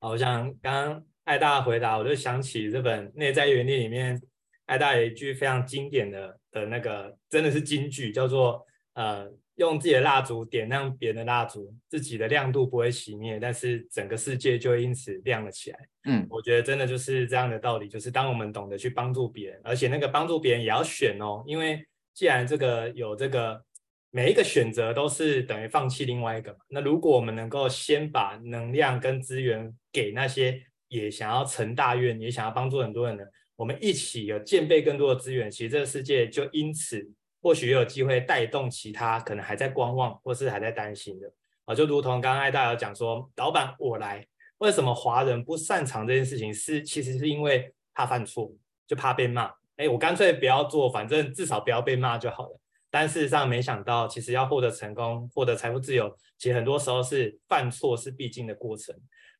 好，我想刚刚艾大回答，我就想起这本《内在原理》里面，艾大有一句非常经典的的那个，真的是金句，叫做呃。用自己的蜡烛点亮别人的蜡烛，自己的亮度不会熄灭，但是整个世界就因此亮了起来。嗯，我觉得真的就是这样的道理，就是当我们懂得去帮助别人，而且那个帮助别人也要选哦，因为既然这个有这个每一个选择都是等于放弃另外一个嘛，那如果我们能够先把能量跟资源给那些也想要成大愿、也想要帮助很多人的，我们一起有建备更多的资源，其实这个世界就因此。或许也有机会带动其他可能还在观望或是还在担心的啊，就如同刚刚艾大有讲说，老板我来，为什么华人不擅长这件事情？是其实是因为怕犯错，就怕被骂。哎，我干脆不要做，反正至少不要被骂就好了。但事实上没想到，其实要获得成功、获得财富自由，其实很多时候是犯错是必经的过程。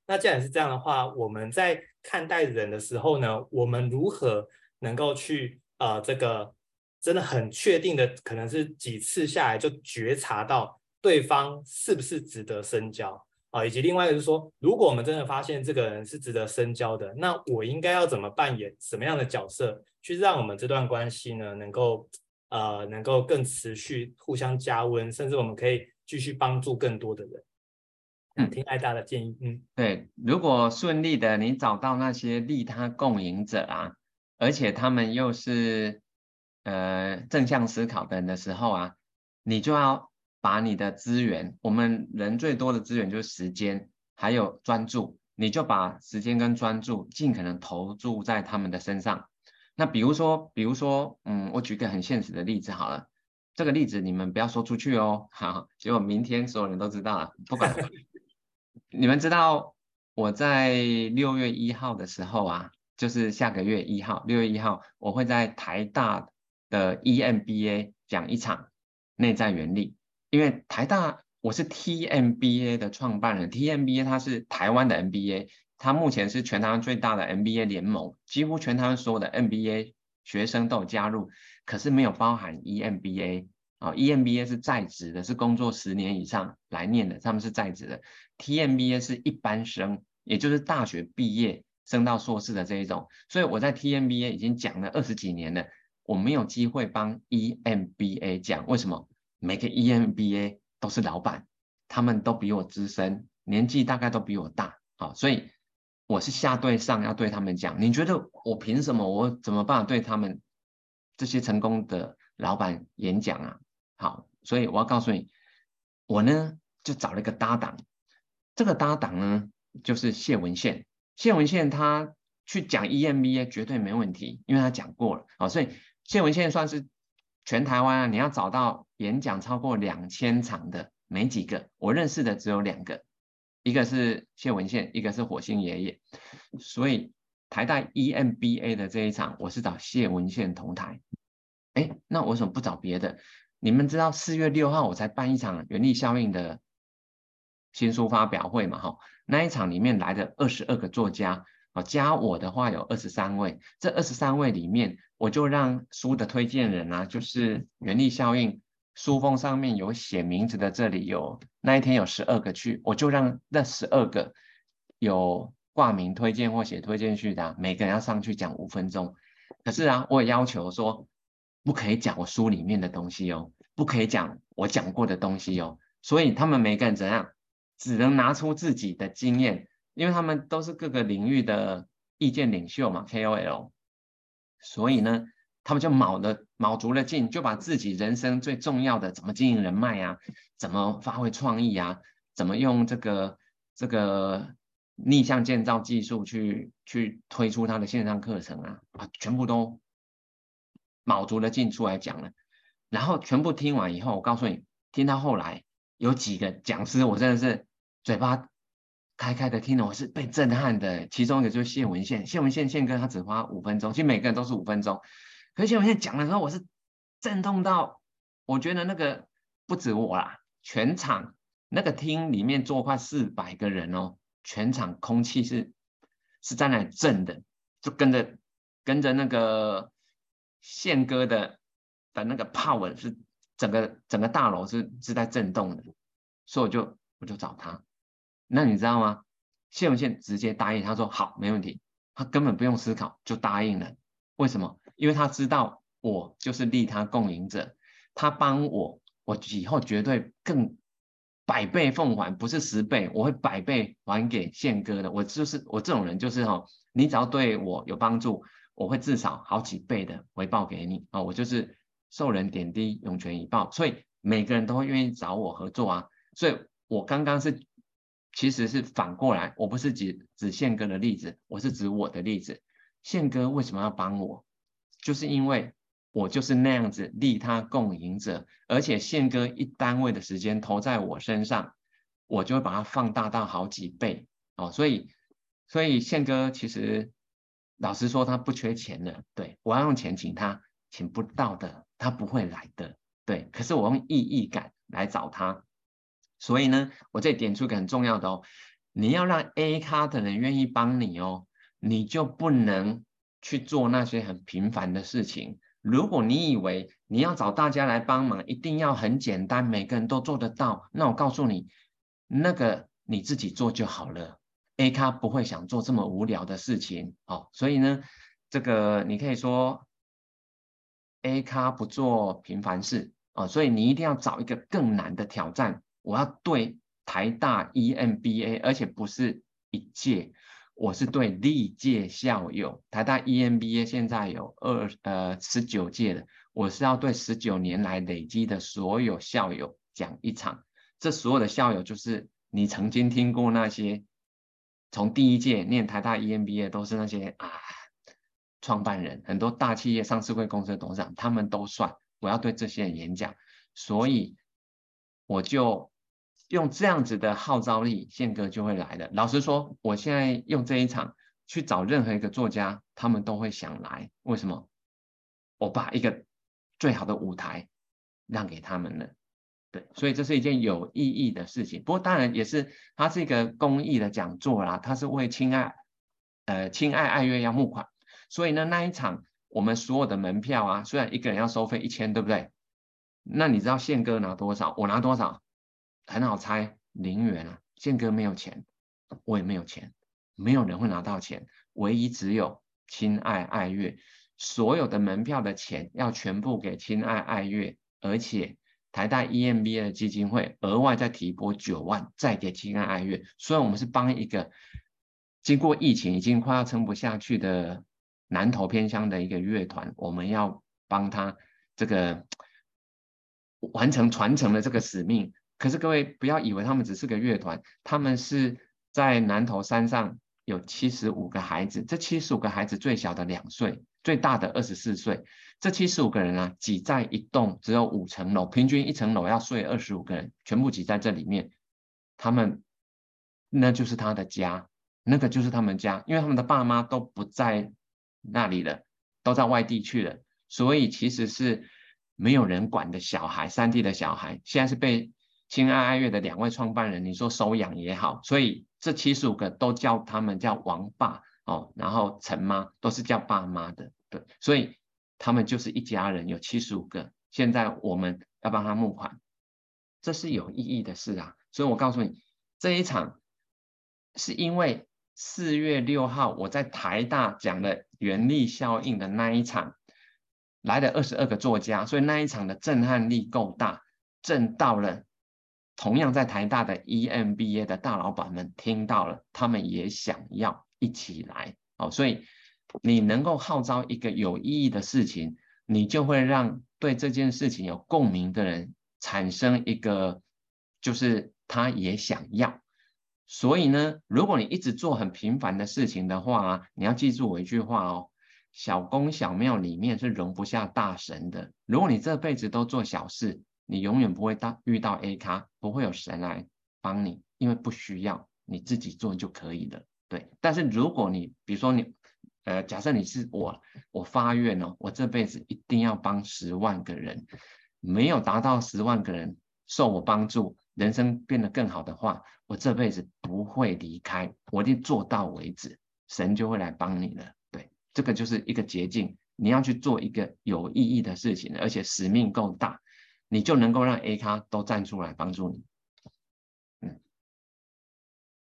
那既然是这样的话，我们在看待人的时候呢，我们如何能够去呃这个？真的很确定的，可能是几次下来就觉察到对方是不是值得深交啊，以及另外一个就是说，如果我们真的发现这个人是值得深交的，那我应该要怎么扮演什么样的角色，去让我们这段关系呢，能够呃能够更持续互相加温，甚至我们可以继续帮助更多的人。嗯，听艾大的建议，嗯，对，如果顺利的你找到那些利他共赢者啊，而且他们又是。呃，正向思考的人的时候啊，你就要把你的资源，我们人最多的资源就是时间，还有专注，你就把时间跟专注尽可能投注在他们的身上。那比如说，比如说，嗯，我举个很现实的例子好了，这个例子你们不要说出去哦，好，结果明天所有人都知道了，不管 你们知道我在六月一号的时候啊，就是下个月一号，六月一号我会在台大。的 EMBA 讲一场内在原理，因为台大我是 TMBA 的创办人，TMBA 它是台湾的 MBA，它目前是全台湾最大的 MBA 联盟，几乎全台湾所有的 MBA 学生都有加入，可是没有包含 EMBA 啊，EMBA 是在职的，是工作十年以上来念的，他们是在职的，TMBA 是一般生，也就是大学毕业升到硕士的这一种，所以我在 TMBA 已经讲了二十几年了。我没有机会帮 EMBA 讲，为什么？每个 EMBA 都是老板，他们都比我资深，年纪大概都比我大，好，所以我是下对上要对他们讲。你觉得我凭什么？我怎么办对他们这些成功的老板演讲啊？好，所以我要告诉你，我呢就找了一个搭档，这个搭档呢就是谢文宪，谢文宪他去讲 EMBA 绝对没问题，因为他讲过了，好，所以。谢文宪算是全台湾啊，你要找到演讲超过两千场的没几个，我认识的只有两个，一个是谢文宪，一个是火星爷爷。所以台大 EMBA 的这一场，我是找谢文宪同台。哎，那我为什么不找别的？你们知道四月六号我才办一场原力效应的新书发表会嘛？哈，那一场里面来的二十二个作家。哦，加我的话有二十三位，这二十三位里面，我就让书的推荐人啊，就是原力效应书封上面有写名字的，这里有那一天有十二个去，我就让那十二个有挂名推荐或写推荐序的，每个人要上去讲五分钟。可是啊，我也要求说，不可以讲我书里面的东西哦，不可以讲我讲过的东西哦。所以他们每个人怎样，只能拿出自己的经验，因为他们都是各个领域的意见领袖嘛，KOL。所以呢，他们就卯了卯足了劲，就把自己人生最重要的怎么经营人脉啊，怎么发挥创意啊，怎么用这个这个逆向建造技术去去推出他的线上课程啊啊，全部都卯足了劲出来讲了。然后全部听完以后，我告诉你，听到后来有几个讲师，我真的是嘴巴开开的听了，我是被震撼的。其中一个就是谢文宪，谢文宪宪哥他只花五分钟，其实每个人都是五分钟。可是谢文宪讲的时候，我是震动到，我觉得那个不止我啦，全场那个厅里面坐快四百个人哦，全场空气是是在那震的，就跟着跟着那个宪哥的的那个 power 是整个整个大楼是是在震动的，所以我就我就找他，那你知道吗？谢文宪直接答应，他说好，没问题，他根本不用思考就答应了，为什么？因为他知道我就是利他共赢者，他帮我，我以后绝对更百倍奉还，不是十倍，我会百倍还给宪哥的。我就是我这种人，就是哈，你只要对我有帮助，我会至少好几倍的回报给你啊！我就是受人点滴，涌泉以报，所以每个人都会愿意找我合作啊。所以我刚刚是其实是反过来，我不是指指宪哥的例子，我是指我的例子。宪哥为什么要帮我？就是因为我就是那样子利他共赢者，而且宪哥一单位的时间投在我身上，我就会把它放大到好几倍哦。所以，所以宪哥其实老实说，他不缺钱的。对，我要用钱请他，请不到的，他不会来的。对，可是我用意义感来找他。所以呢，我这点出个很重要的哦，你要让 A 咖的人愿意帮你哦，你就不能。去做那些很平凡的事情。如果你以为你要找大家来帮忙，一定要很简单，每个人都做得到，那我告诉你，那个你自己做就好了。A 咖不会想做这么无聊的事情哦，所以呢，这个你可以说 A 咖不做平凡事哦，所以你一定要找一个更难的挑战。我要对台大 EMBA，而且不是一届。我是对历届校友，台大 EMBA 现在有二呃十九届的，我是要对十九年来累积的所有校友讲一场。这所有的校友就是你曾经听过那些，从第一届念台大 EMBA 都是那些啊创办人，很多大企业上市会公司的董事长，他们都算。我要对这些人演讲，所以我就。用这样子的号召力，宪哥就会来的。老实说，我现在用这一场去找任何一个作家，他们都会想来。为什么？我把一个最好的舞台让给他们了。对，所以这是一件有意义的事情。不过当然也是，它是一个公益的讲座啦，它是为亲爱呃亲爱爱乐要募款。所以呢，那一场我们所有的门票啊，虽然一个人要收费一千，对不对？那你知道宪哥拿多少？我拿多少？很好猜，零元啊！宪哥没有钱，我也没有钱，没有人会拿到钱，唯一只有亲爱爱乐，所有的门票的钱要全部给亲爱爱乐，而且台大 EMBA 的基金会额外再提拨九万，再给亲爱爱乐。所以我们是帮一个经过疫情已经快要撑不下去的南投偏乡的一个乐团，我们要帮他这个 完成传承的这个使命。可是各位不要以为他们只是个乐团，他们是在南投山上有七十五个孩子，这七十五个孩子最小的两岁，最大的二十四岁，这七十五个人啊挤在一栋只有五层楼，平均一层楼要睡二十五个人，全部挤在这里面，他们那就是他的家，那个就是他们家，因为他们的爸妈都不在那里了，都在外地去了，所以其实是没有人管的小孩，山地的小孩，现在是被。亲爱爱乐的两位创办人，你说收养也好，所以这七十五个都叫他们叫王爸哦，然后陈妈都是叫爸妈的，对，所以他们就是一家人，有七十五个。现在我们要帮他募款，这是有意义的事啊。所以我告诉你，这一场是因为四月六号我在台大讲的原力效应的那一场来了二十二个作家，所以那一场的震撼力够大，震到了同样在台大的 EMBA 的大老板们听到了，他们也想要一起来哦。所以你能够号召一个有意义的事情，你就会让对这件事情有共鸣的人产生一个，就是他也想要。所以呢，如果你一直做很平凡的事情的话啊，你要记住我一句话哦：小宫小庙里面是容不下大神的。如果你这辈子都做小事，你永远不会到遇到 A 咖，不会有神来帮你，因为不需要，你自己做就可以了。对。但是如果你，比如说你，呃，假设你是我，我发愿哦，我这辈子一定要帮十万个人，没有达到十万个人受我帮助。人生变得更好的话，我这辈子不会离开，我一定做到为止，神就会来帮你了。对，这个就是一个捷径，你要去做一个有意义的事情，而且使命够大，你就能够让 A 咖都站出来帮助你。嗯，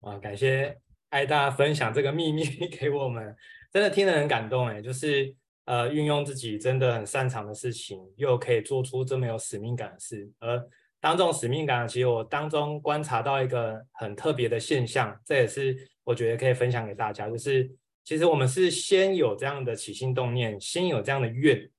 哇，感谢艾大家分享这个秘密 给我们，真的听得很感动哎，就是呃，运用自己真的很擅长的事情，又可以做出这么有使命感的事，而。当这种使命感，其实我当中观察到一个很特别的现象，这也是我觉得可以分享给大家，就是其实我们是先有这样的起心动念，先有这样的愿，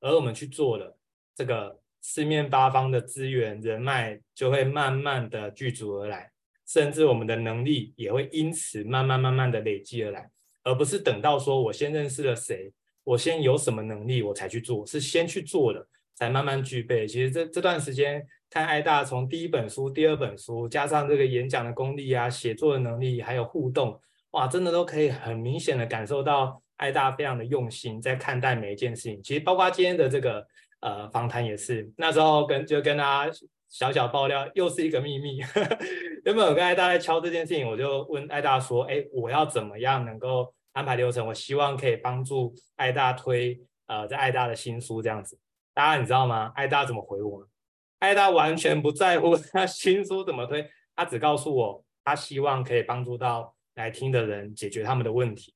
而我们去做了，这个四面八方的资源人脉就会慢慢的聚足而来，甚至我们的能力也会因此慢慢慢慢的累积而来，而不是等到说我先认识了谁，我先有什么能力我才去做，是先去做了才慢慢具备。其实这这段时间。看艾大从第一本书、第二本书，加上这个演讲的功力啊、写作的能力，还有互动，哇，真的都可以很明显的感受到艾大非常的用心在看待每一件事情。其实包括今天的这个呃访谈也是，那时候跟就跟大家小小爆料，又是一个秘密。原本我跟艾大在敲这件事情，我就问艾大说：“哎，我要怎么样能够安排流程？我希望可以帮助艾大推呃在艾大的新书这样子。”大家你知道吗？艾大怎么回我？艾大完全不在乎 他新书怎么推，他只告诉我，他希望可以帮助到来听的人解决他们的问题。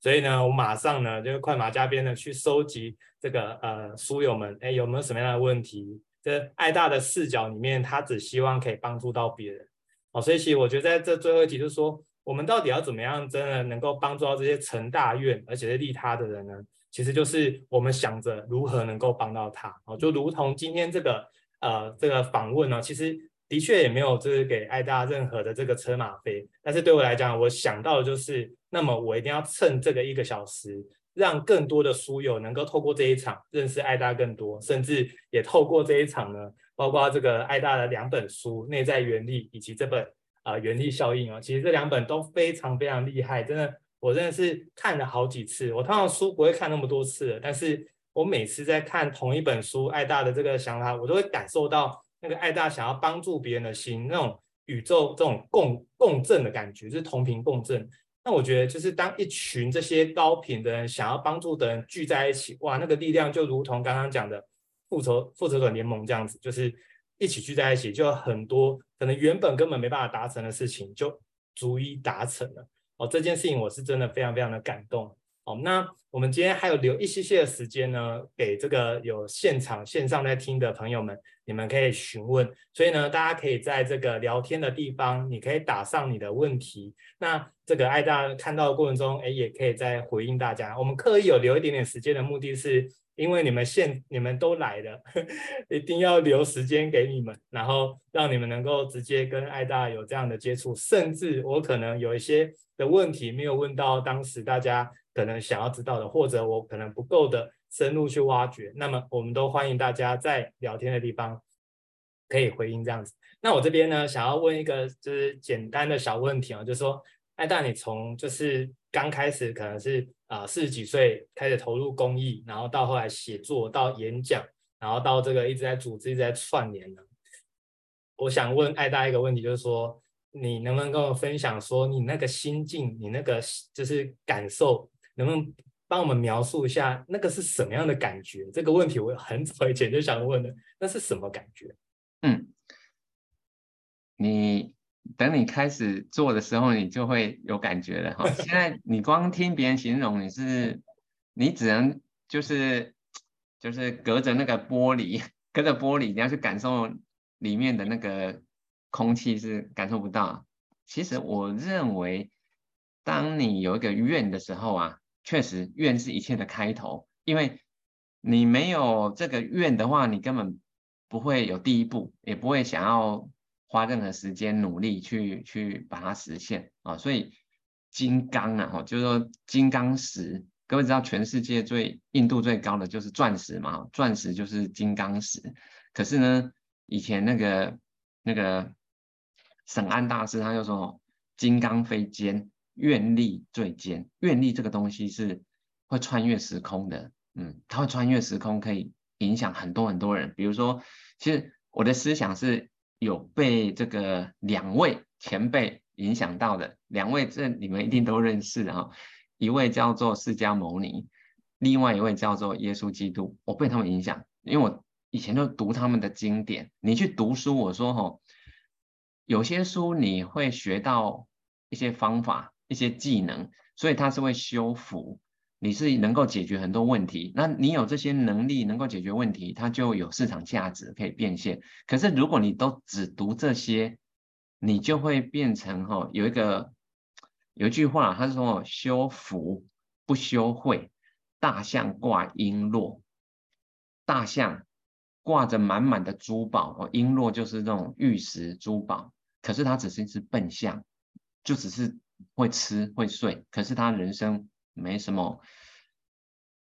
所以呢，我马上呢就快马加鞭的去收集这个呃书友们，哎，有没有什么样的问题？这艾大的视角里面，他只希望可以帮助到别人。哦，所以其实我觉得在这最后一集就是说，我们到底要怎么样真的能够帮助到这些成大愿而且是利他的人呢？其实就是我们想着如何能够帮到他。哦，就如同今天这个。呃，这个访问呢，其实的确也没有就是给艾大任何的这个车马费，但是对我来讲，我想到的就是，那么我一定要趁这个一个小时，让更多的书友能够透过这一场认识爱大更多，甚至也透过这一场呢，包括这个爱大的两本书《内在原力》以及这本啊、《原力效应》啊，其实这两本都非常非常厉害，真的，我真的是看了好几次，我通常书不会看那么多次，但是。我每次在看同一本书，爱大的这个想法，我都会感受到那个爱大想要帮助别人的心，那种宇宙这种共共振的感觉，就是同频共振。那我觉得，就是当一群这些高频的人想要帮助的人聚在一起，哇，那个力量就如同刚刚讲的复仇复仇者联盟这样子，就是一起聚在一起，就很多可能原本根本没办法达成的事情，就逐一达成了。哦，这件事情我是真的非常非常的感动。好，那我们今天还有留一些些的时间呢，给这个有现场线上在听的朋友们，你们可以询问。所以呢，大家可以在这个聊天的地方，你可以打上你的问题。那这个艾大看到的过程中，哎，也可以再回应大家。我们刻意有留一点点时间的目的是，因为你们现你们都来了，一定要留时间给你们，然后让你们能够直接跟艾大有这样的接触。甚至我可能有一些的问题没有问到当时大家。可能想要知道的，或者我可能不够的深入去挖掘，那么我们都欢迎大家在聊天的地方可以回应这样子。那我这边呢，想要问一个就是简单的小问题啊，就是说，艾大，你从就是刚开始可能是啊四十几岁开始投入公益，然后到后来写作到演讲，然后到这个一直在组织一直在串联呢，我想问艾大一个问题，就是说，你能不能跟我分享说你那个心境，你那个就是感受？能不能帮我们描述一下那个是什么样的感觉？这个问题我很早以前就想问了，那是什么感觉？嗯，你等你开始做的时候，你就会有感觉了哈。现在你光听别人形容，你是你只能就是就是隔着那个玻璃，隔着玻璃，你要去感受里面的那个空气是感受不到。其实我认为，当你有一个愿的时候啊，确实愿是一切的开头，因为你没有这个愿的话，你根本不会有第一步，也不会想要花任何时间努力去去把它实现啊。所以金刚啊，就是说金刚石，各位知道全世界最硬度最高的就是钻石嘛，钻石就是金刚石。可是呢，以前那个那个。沈安大师他就说：“金刚非坚，愿力最坚。愿力这个东西是会穿越时空的，嗯，它会穿越时空，可以影响很多很多人。比如说，其实我的思想是有被这个两位前辈影响到的，两位这你们一定都认识啊，一位叫做释迦牟尼，另外一位叫做耶稣基督。我被他们影响，因为我以前都读他们的经典。你去读书，我说吼。”有些书你会学到一些方法、一些技能，所以它是会修复，你是能够解决很多问题。那你有这些能力能够解决问题，它就有市场价值可以变现。可是如果你都只读这些，你就会变成哈，有一个有一句话，他说修福不修慧，大象挂璎珞，大象挂着满满的珠宝哦，璎珞就是这种玉石珠宝。可是它只是一只笨象，就只是会吃会睡，可是他人生没什么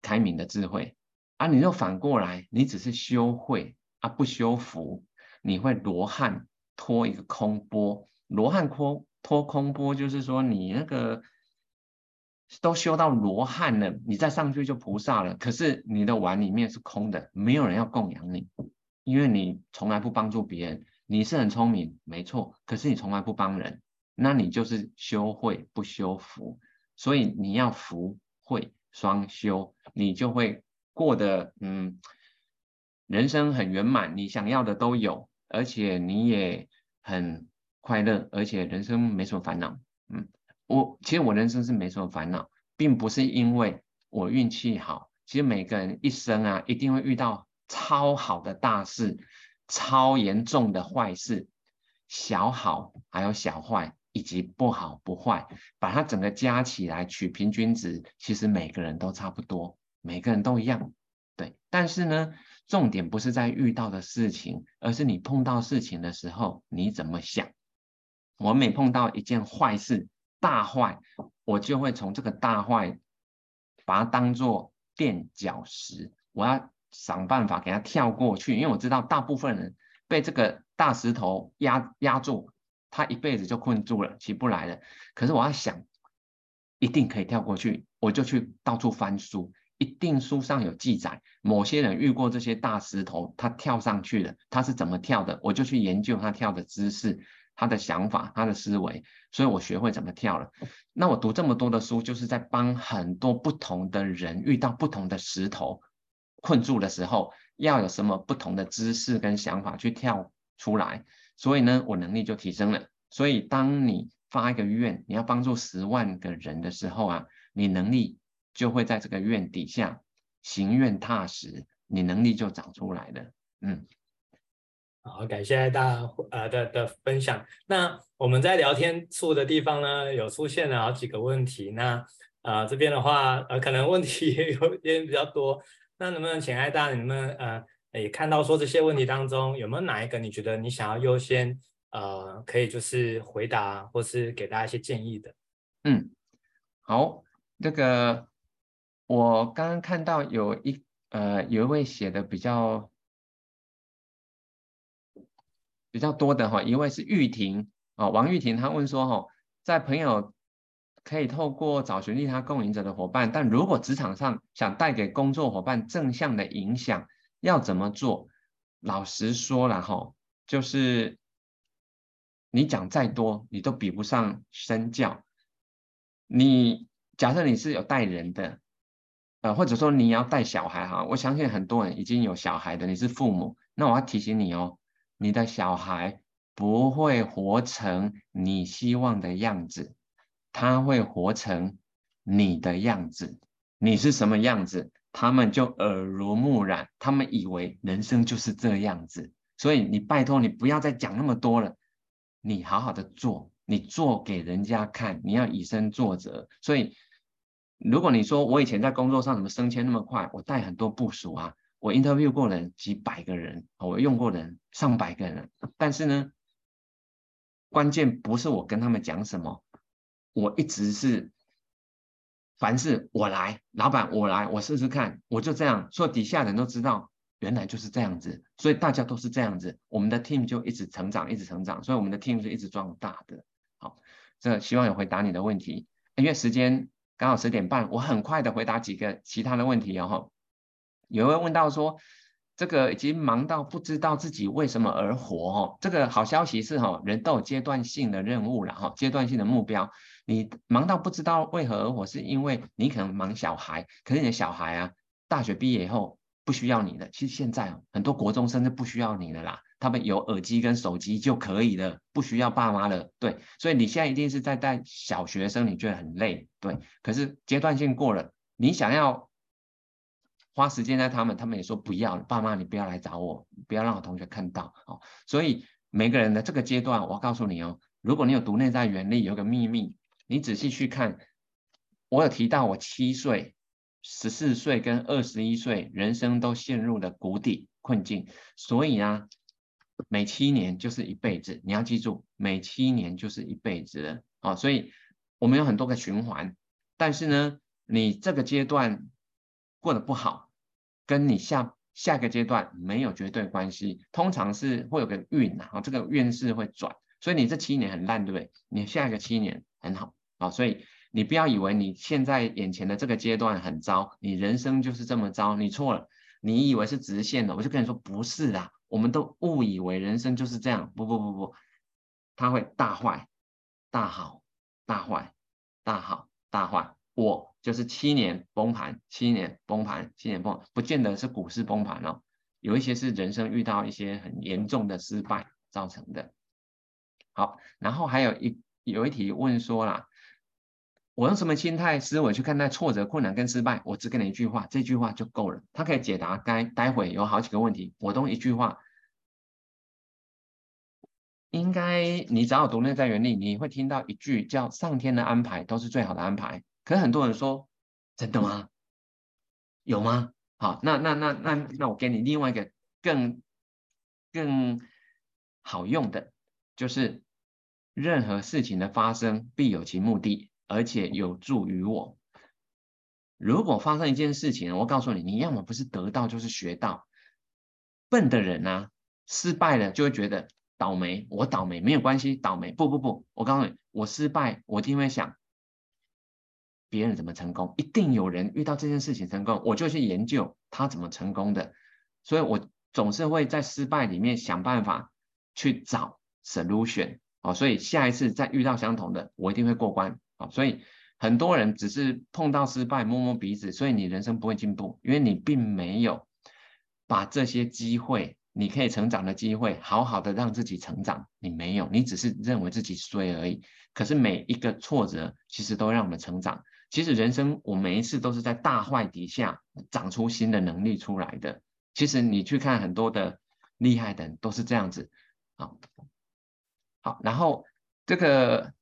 开明的智慧。啊、你又反过来，你只是修慧啊，不修福，你会罗汉托一个空钵。罗汉托托空钵，就是说你那个都修到罗汉了，你再上去就菩萨了。可是你的碗里面是空的，没有人要供养你，因为你从来不帮助别人。你是很聪明，没错，可是你从来不帮人，那你就是修慧不修福，所以你要福慧双修，你就会过得嗯，人生很圆满，你想要的都有，而且你也很快乐，而且人生没什么烦恼。嗯，我其实我人生是没什么烦恼，并不是因为我运气好，其实每个人一生啊，一定会遇到超好的大事。超严重的坏事，小好还有小坏，以及不好不坏，把它整个加起来取平均值，其实每个人都差不多，每个人都一样，对。但是呢，重点不是在遇到的事情，而是你碰到事情的时候你怎么想。我每碰到一件坏事，大坏，我就会从这个大坏，把它当做垫脚石，我要。想办法给它跳过去，因为我知道大部分人被这个大石头压压住，他一辈子就困住了，起不来了。可是我要想，一定可以跳过去，我就去到处翻书，一定书上有记载，某些人遇过这些大石头，他跳上去了，他是怎么跳的，我就去研究他跳的姿势、他的想法、他的思维，所以我学会怎么跳了。那我读这么多的书，就是在帮很多不同的人遇到不同的石头。困住的时候，要有什么不同的姿势跟想法去跳出来，所以呢，我能力就提升了。所以，当你发一个愿，你要帮助十万个人的时候啊，你能力就会在这个愿底下行愿踏实，你能力就长出来了。嗯，好，感谢大家呃的的分享。那我们在聊天处的地方呢，有出现了好几个问题。那呃这边的话，呃可能问题 也有点比较多。那能不能请艾大，你们呃也看到说这些问题当中有没有哪一个你觉得你想要优先呃可以就是回答或是给大家一些建议的？嗯，好，这个我刚刚看到有一呃有一位写的比较比较多的哈，一位是玉婷啊，王玉婷，她问说哈，在朋友。可以透过找寻利他共赢者的伙伴，但如果职场上想带给工作伙伴正向的影响，要怎么做？老实说了哈，就是你讲再多，你都比不上身教。你假设你是有带人的，呃，或者说你要带小孩哈，我相信很多人已经有小孩的，你是父母，那我要提醒你哦，你的小孩不会活成你希望的样子，他会活成你的样子。你是什么样子，他们就耳濡目染，他们以为人生就是这样子。所以你拜托你不要再讲那么多了，你好好的做，你做给人家看，你要以身作则。所以如果你说我以前在工作上怎么升迁那么快，我带很多部属啊，我 interview 过人几百个人，我用过人上百个人，但是呢，关键不是我跟他们讲什么，我一直是凡是我来，老板我来，我试试看，我就这样，所以底下人都知道原来就是这样子，所以大家都是这样子，我们的 team 就一直成长，一直成长，所以我们的 team 是一直壮大的。好，这希望有回答你的问题，因为时间刚好十点半，我很快的回答几个其他的问题哦。有一位问到说。这个已经忙到不知道自己为什么而活哦。这个好消息是哈，人都有阶段性的任务了哈，阶段性的目标。你忙到不知道为何而活，是因为你可能忙小孩，可是你的小孩啊，大学毕业以后不需要你了。其实现在很多国中生都不需要你了啦，他们有耳机跟手机就可以了，不需要爸妈了。对，所以你现在一定是在带小学生，你觉得很累，对。可是阶段性过了，你想要。花时间在他们，他们也说不要，爸妈你不要来找我，不要让我同学看到哦。所以每个人的这个阶段，我告诉你哦，如果你有读内在原力，有个秘密，你仔细去看，我有提到我七岁、十四岁跟二十一岁，人生都陷入了谷底困境。所以呢，每七年就是一辈子，你要记住，每七年就是一辈子了哦。所以我们有很多个循环，但是呢，你这个阶段过得不好。跟你下下个阶段没有绝对关系，通常是会有个运啊，这个运势会转，所以你这七年很烂，对不对？你下一个七年很好啊，所以你不要以为你现在眼前的这个阶段很糟，你人生就是这么糟，你错了，你以为是直线的，我就跟你说不是啊，我们都误以为人生就是这样，不不不不，它会大坏、大好、大坏、大好、大坏，我。就是七年崩盘，七年崩盘，七年崩，不见得是股市崩盘哦，有一些是人生遇到一些很严重的失败造成的。好，然后还有一有一题问说啦，我用什么心态思维去看待挫折、困难跟失败？我只给你一句话，这句话就够了，它可以解答该待会有好几个问题。我都一句话，应该你只要读内在原理，你会听到一句叫“上天的安排都是最好的安排”。可是很多人说，真的吗？有吗？好，那那那那那我给你另外一个更更好用的，就是任何事情的发生必有其目的，而且有助于我。如果发生一件事情，我告诉你，你要么不是得到，就是学到。笨的人啊，失败了就会觉得倒霉，我倒霉没有关系，倒霉不不不，我告诉你，我失败，我一定会想。别人怎么成功？一定有人遇到这件事情成功，我就去研究他怎么成功的。所以我总是会在失败里面想办法去找 solution 哦。所以下一次再遇到相同的，我一定会过关哦。所以很多人只是碰到失败摸摸鼻子，所以你人生不会进步，因为你并没有把这些机会，你可以成长的机会，好好的让自己成长。你没有，你只是认为自己衰而已。可是每一个挫折，其实都让我们成长。其实人生，我每一次都是在大坏底下长出新的能力出来的。其实你去看很多的厉害的人都是这样子。好，好，然后这个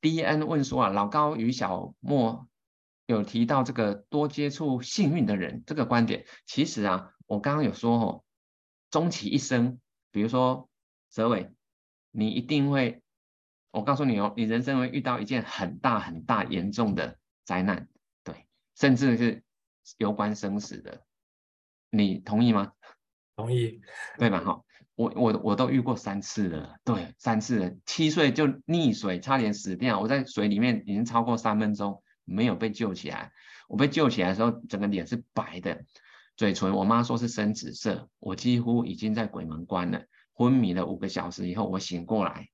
D N 问说啊，老高与小莫有提到这个多接触幸运的人这个观点。其实啊，我刚刚有说哦，终其一生，比如说泽伟，你一定会，我告诉你哦，你人生会遇到一件很大很大严重的。灾难，对，甚至是攸关生死的，你同意吗？同意，对吧？哈，我我我都遇过三次了，对，三次了，七岁就溺水，差点死掉，我在水里面已经超过三分钟，没有被救起来。我被救起来的时候，整个脸是白的，嘴唇我妈说是深紫色，我几乎已经在鬼门关了，昏迷了五个小时以后，我醒过来，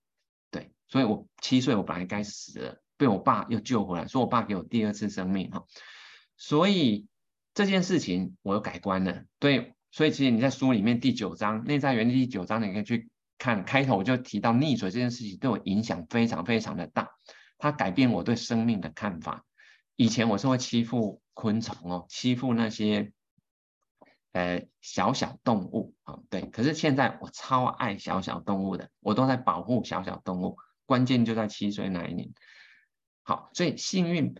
对，所以我七岁我本来该死了。被我爸又救回来，说我爸给我第二次生命哈，所以这件事情我又改观了。对，所以其实你在书里面第九章内在原理第九章，你可以去看开头我就提到溺水这件事情对我影响非常非常的大，它改变我对生命的看法。以前我是会欺负昆虫哦，欺负那些呃小小动物啊，对。可是现在我超爱小小动物的，我都在保护小小动物。关键就在七岁那一年。好，所以幸运，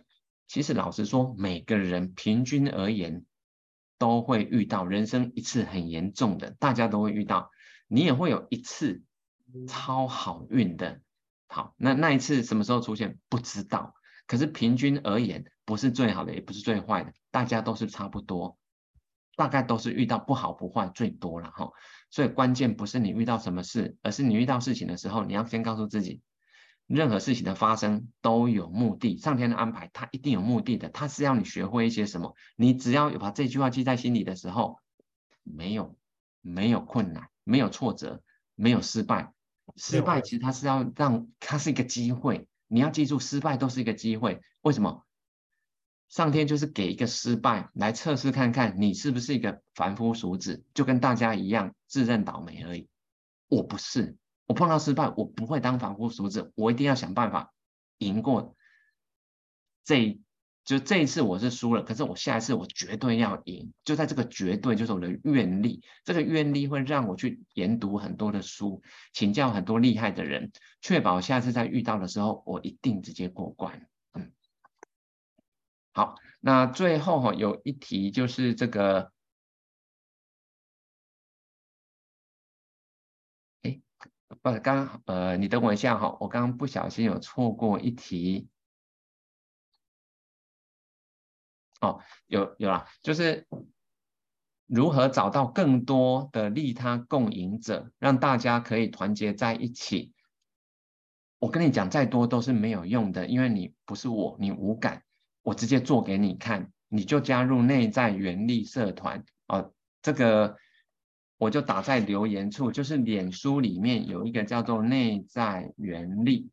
其实老实说，每个人平均而言都会遇到人生一次很严重的，大家都会遇到。你也会有一次超好运的，好，那那一次什么时候出现不知道，可是平均而言不是最好的，也不是最坏的，大家都是差不多，大概都是遇到不好不坏最多了哈。所以关键不是你遇到什么事，而是你遇到事情的时候，你要先告诉自己，任何事情的发生都有目的，上天的安排它一定有目的的，它是要你学会一些什么，你只要有把这句话记在心里的时候，没有没有困难。没有挫折，没有失败。失败其实它是要让它是一个机会，你要记住，失败都是一个机会。为什么？上天就是给一个失败来测试看看你是不是一个凡夫俗子，就跟大家一样自认倒霉而已。我不是，我碰到失败，我不会当凡夫俗子，我一定要想办法赢过这。就这一次我是输了，可是我下一次我绝对要赢。就在这个绝对，就是我的愿力。这个愿力会让我去研读很多的书，请教很多厉害的人，确保下次再遇到的时候，我一定直接过关。嗯，好，那最后哈有一题就是这个，不，刚呃，你等我一下哈，我刚刚不小心有错过一题。哦，有有啦，就是如何找到更多的利他共赢者，让大家可以团结在一起。我跟你讲，再多都是没有用的，因为你不是我，你无感。我直接做给你看，你就加入内在原力社团。哦，这个我就打在留言处，就是脸书里面有一个叫做内在原力。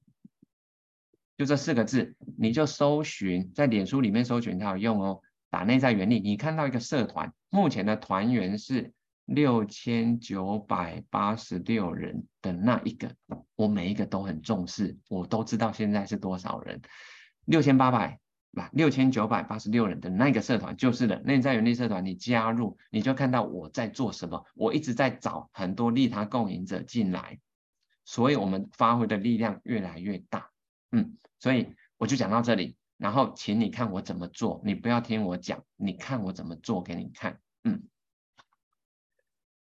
就这四个字，你就搜寻，在脸书里面搜寻它有用哦。打内在原力，你看到一个社团，目前的团员是六千九百八十六人的那一个，我每一个都很重视，我都知道现在是多少人，六千八百，六千九百八十六人的那个社团就是的内在原力社团，你加入，你就看到我在做什么，我一直在找很多利他共赢者进来，所以我们发挥的力量越来越大，嗯。所以我就讲到这里，然后请你看我怎么做，你不要听我讲，你看我怎么做给你看。嗯，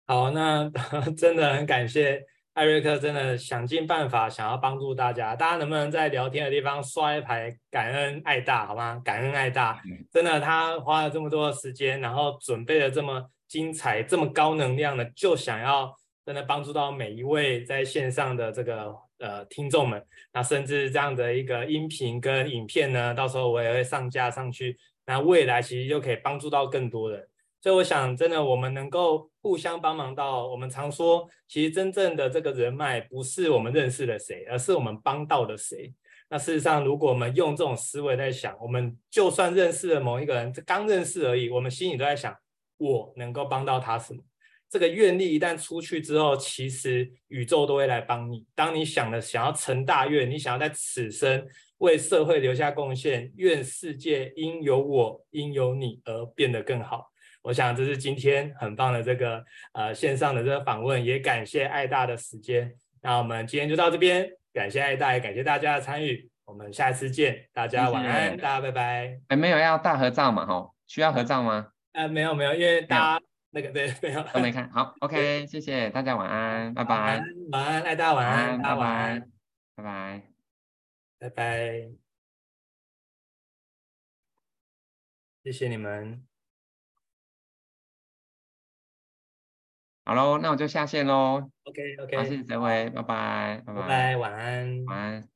好，那 真的很感谢艾瑞克，真的想尽办法想要帮助大家。大家能不能在聊天的地方刷一排感恩爱大，好吗？感恩爱大，真的他花了这么多的时间，然后准备了这么精彩、这么高能量的，就想要真的帮助到每一位在线上的这个。呃，听众们，那甚至这样的一个音频跟影片呢，到时候我也会上架上去。那未来其实就可以帮助到更多人。所以我想，真的我们能够互相帮忙到，我们常说，其实真正的这个人脉不是我们认识了谁，而是我们帮到了谁。那事实上，如果我们用这种思维在想，我们就算认识了某一个人，这刚认识而已，我们心里都在想，我能够帮到他什么。这个愿力一旦出去之后，其实宇宙都会来帮你。当你想的想要成大愿，你想要在此生为社会留下贡献，愿世界因有我，因有你而变得更好。我想这是今天很棒的这个呃线上的这个访问，也感谢爱大的时间。那我们今天就到这边，感谢爱大，也感谢大家的参与。我们下次见，大家晚安，谢谢大家拜拜。哎，没有要大合照嘛？吼，需要合照吗？呃，没有没有，因为大家。那个对，没有都没看好，OK，谢谢大家，晚安，拜拜，晚安，爱大晚安，拜拜，拜拜，拜拜，谢谢你们，好喽，那我就下线喽，OK OK，谢谢各位，拜拜，拜拜，晚安，晚安。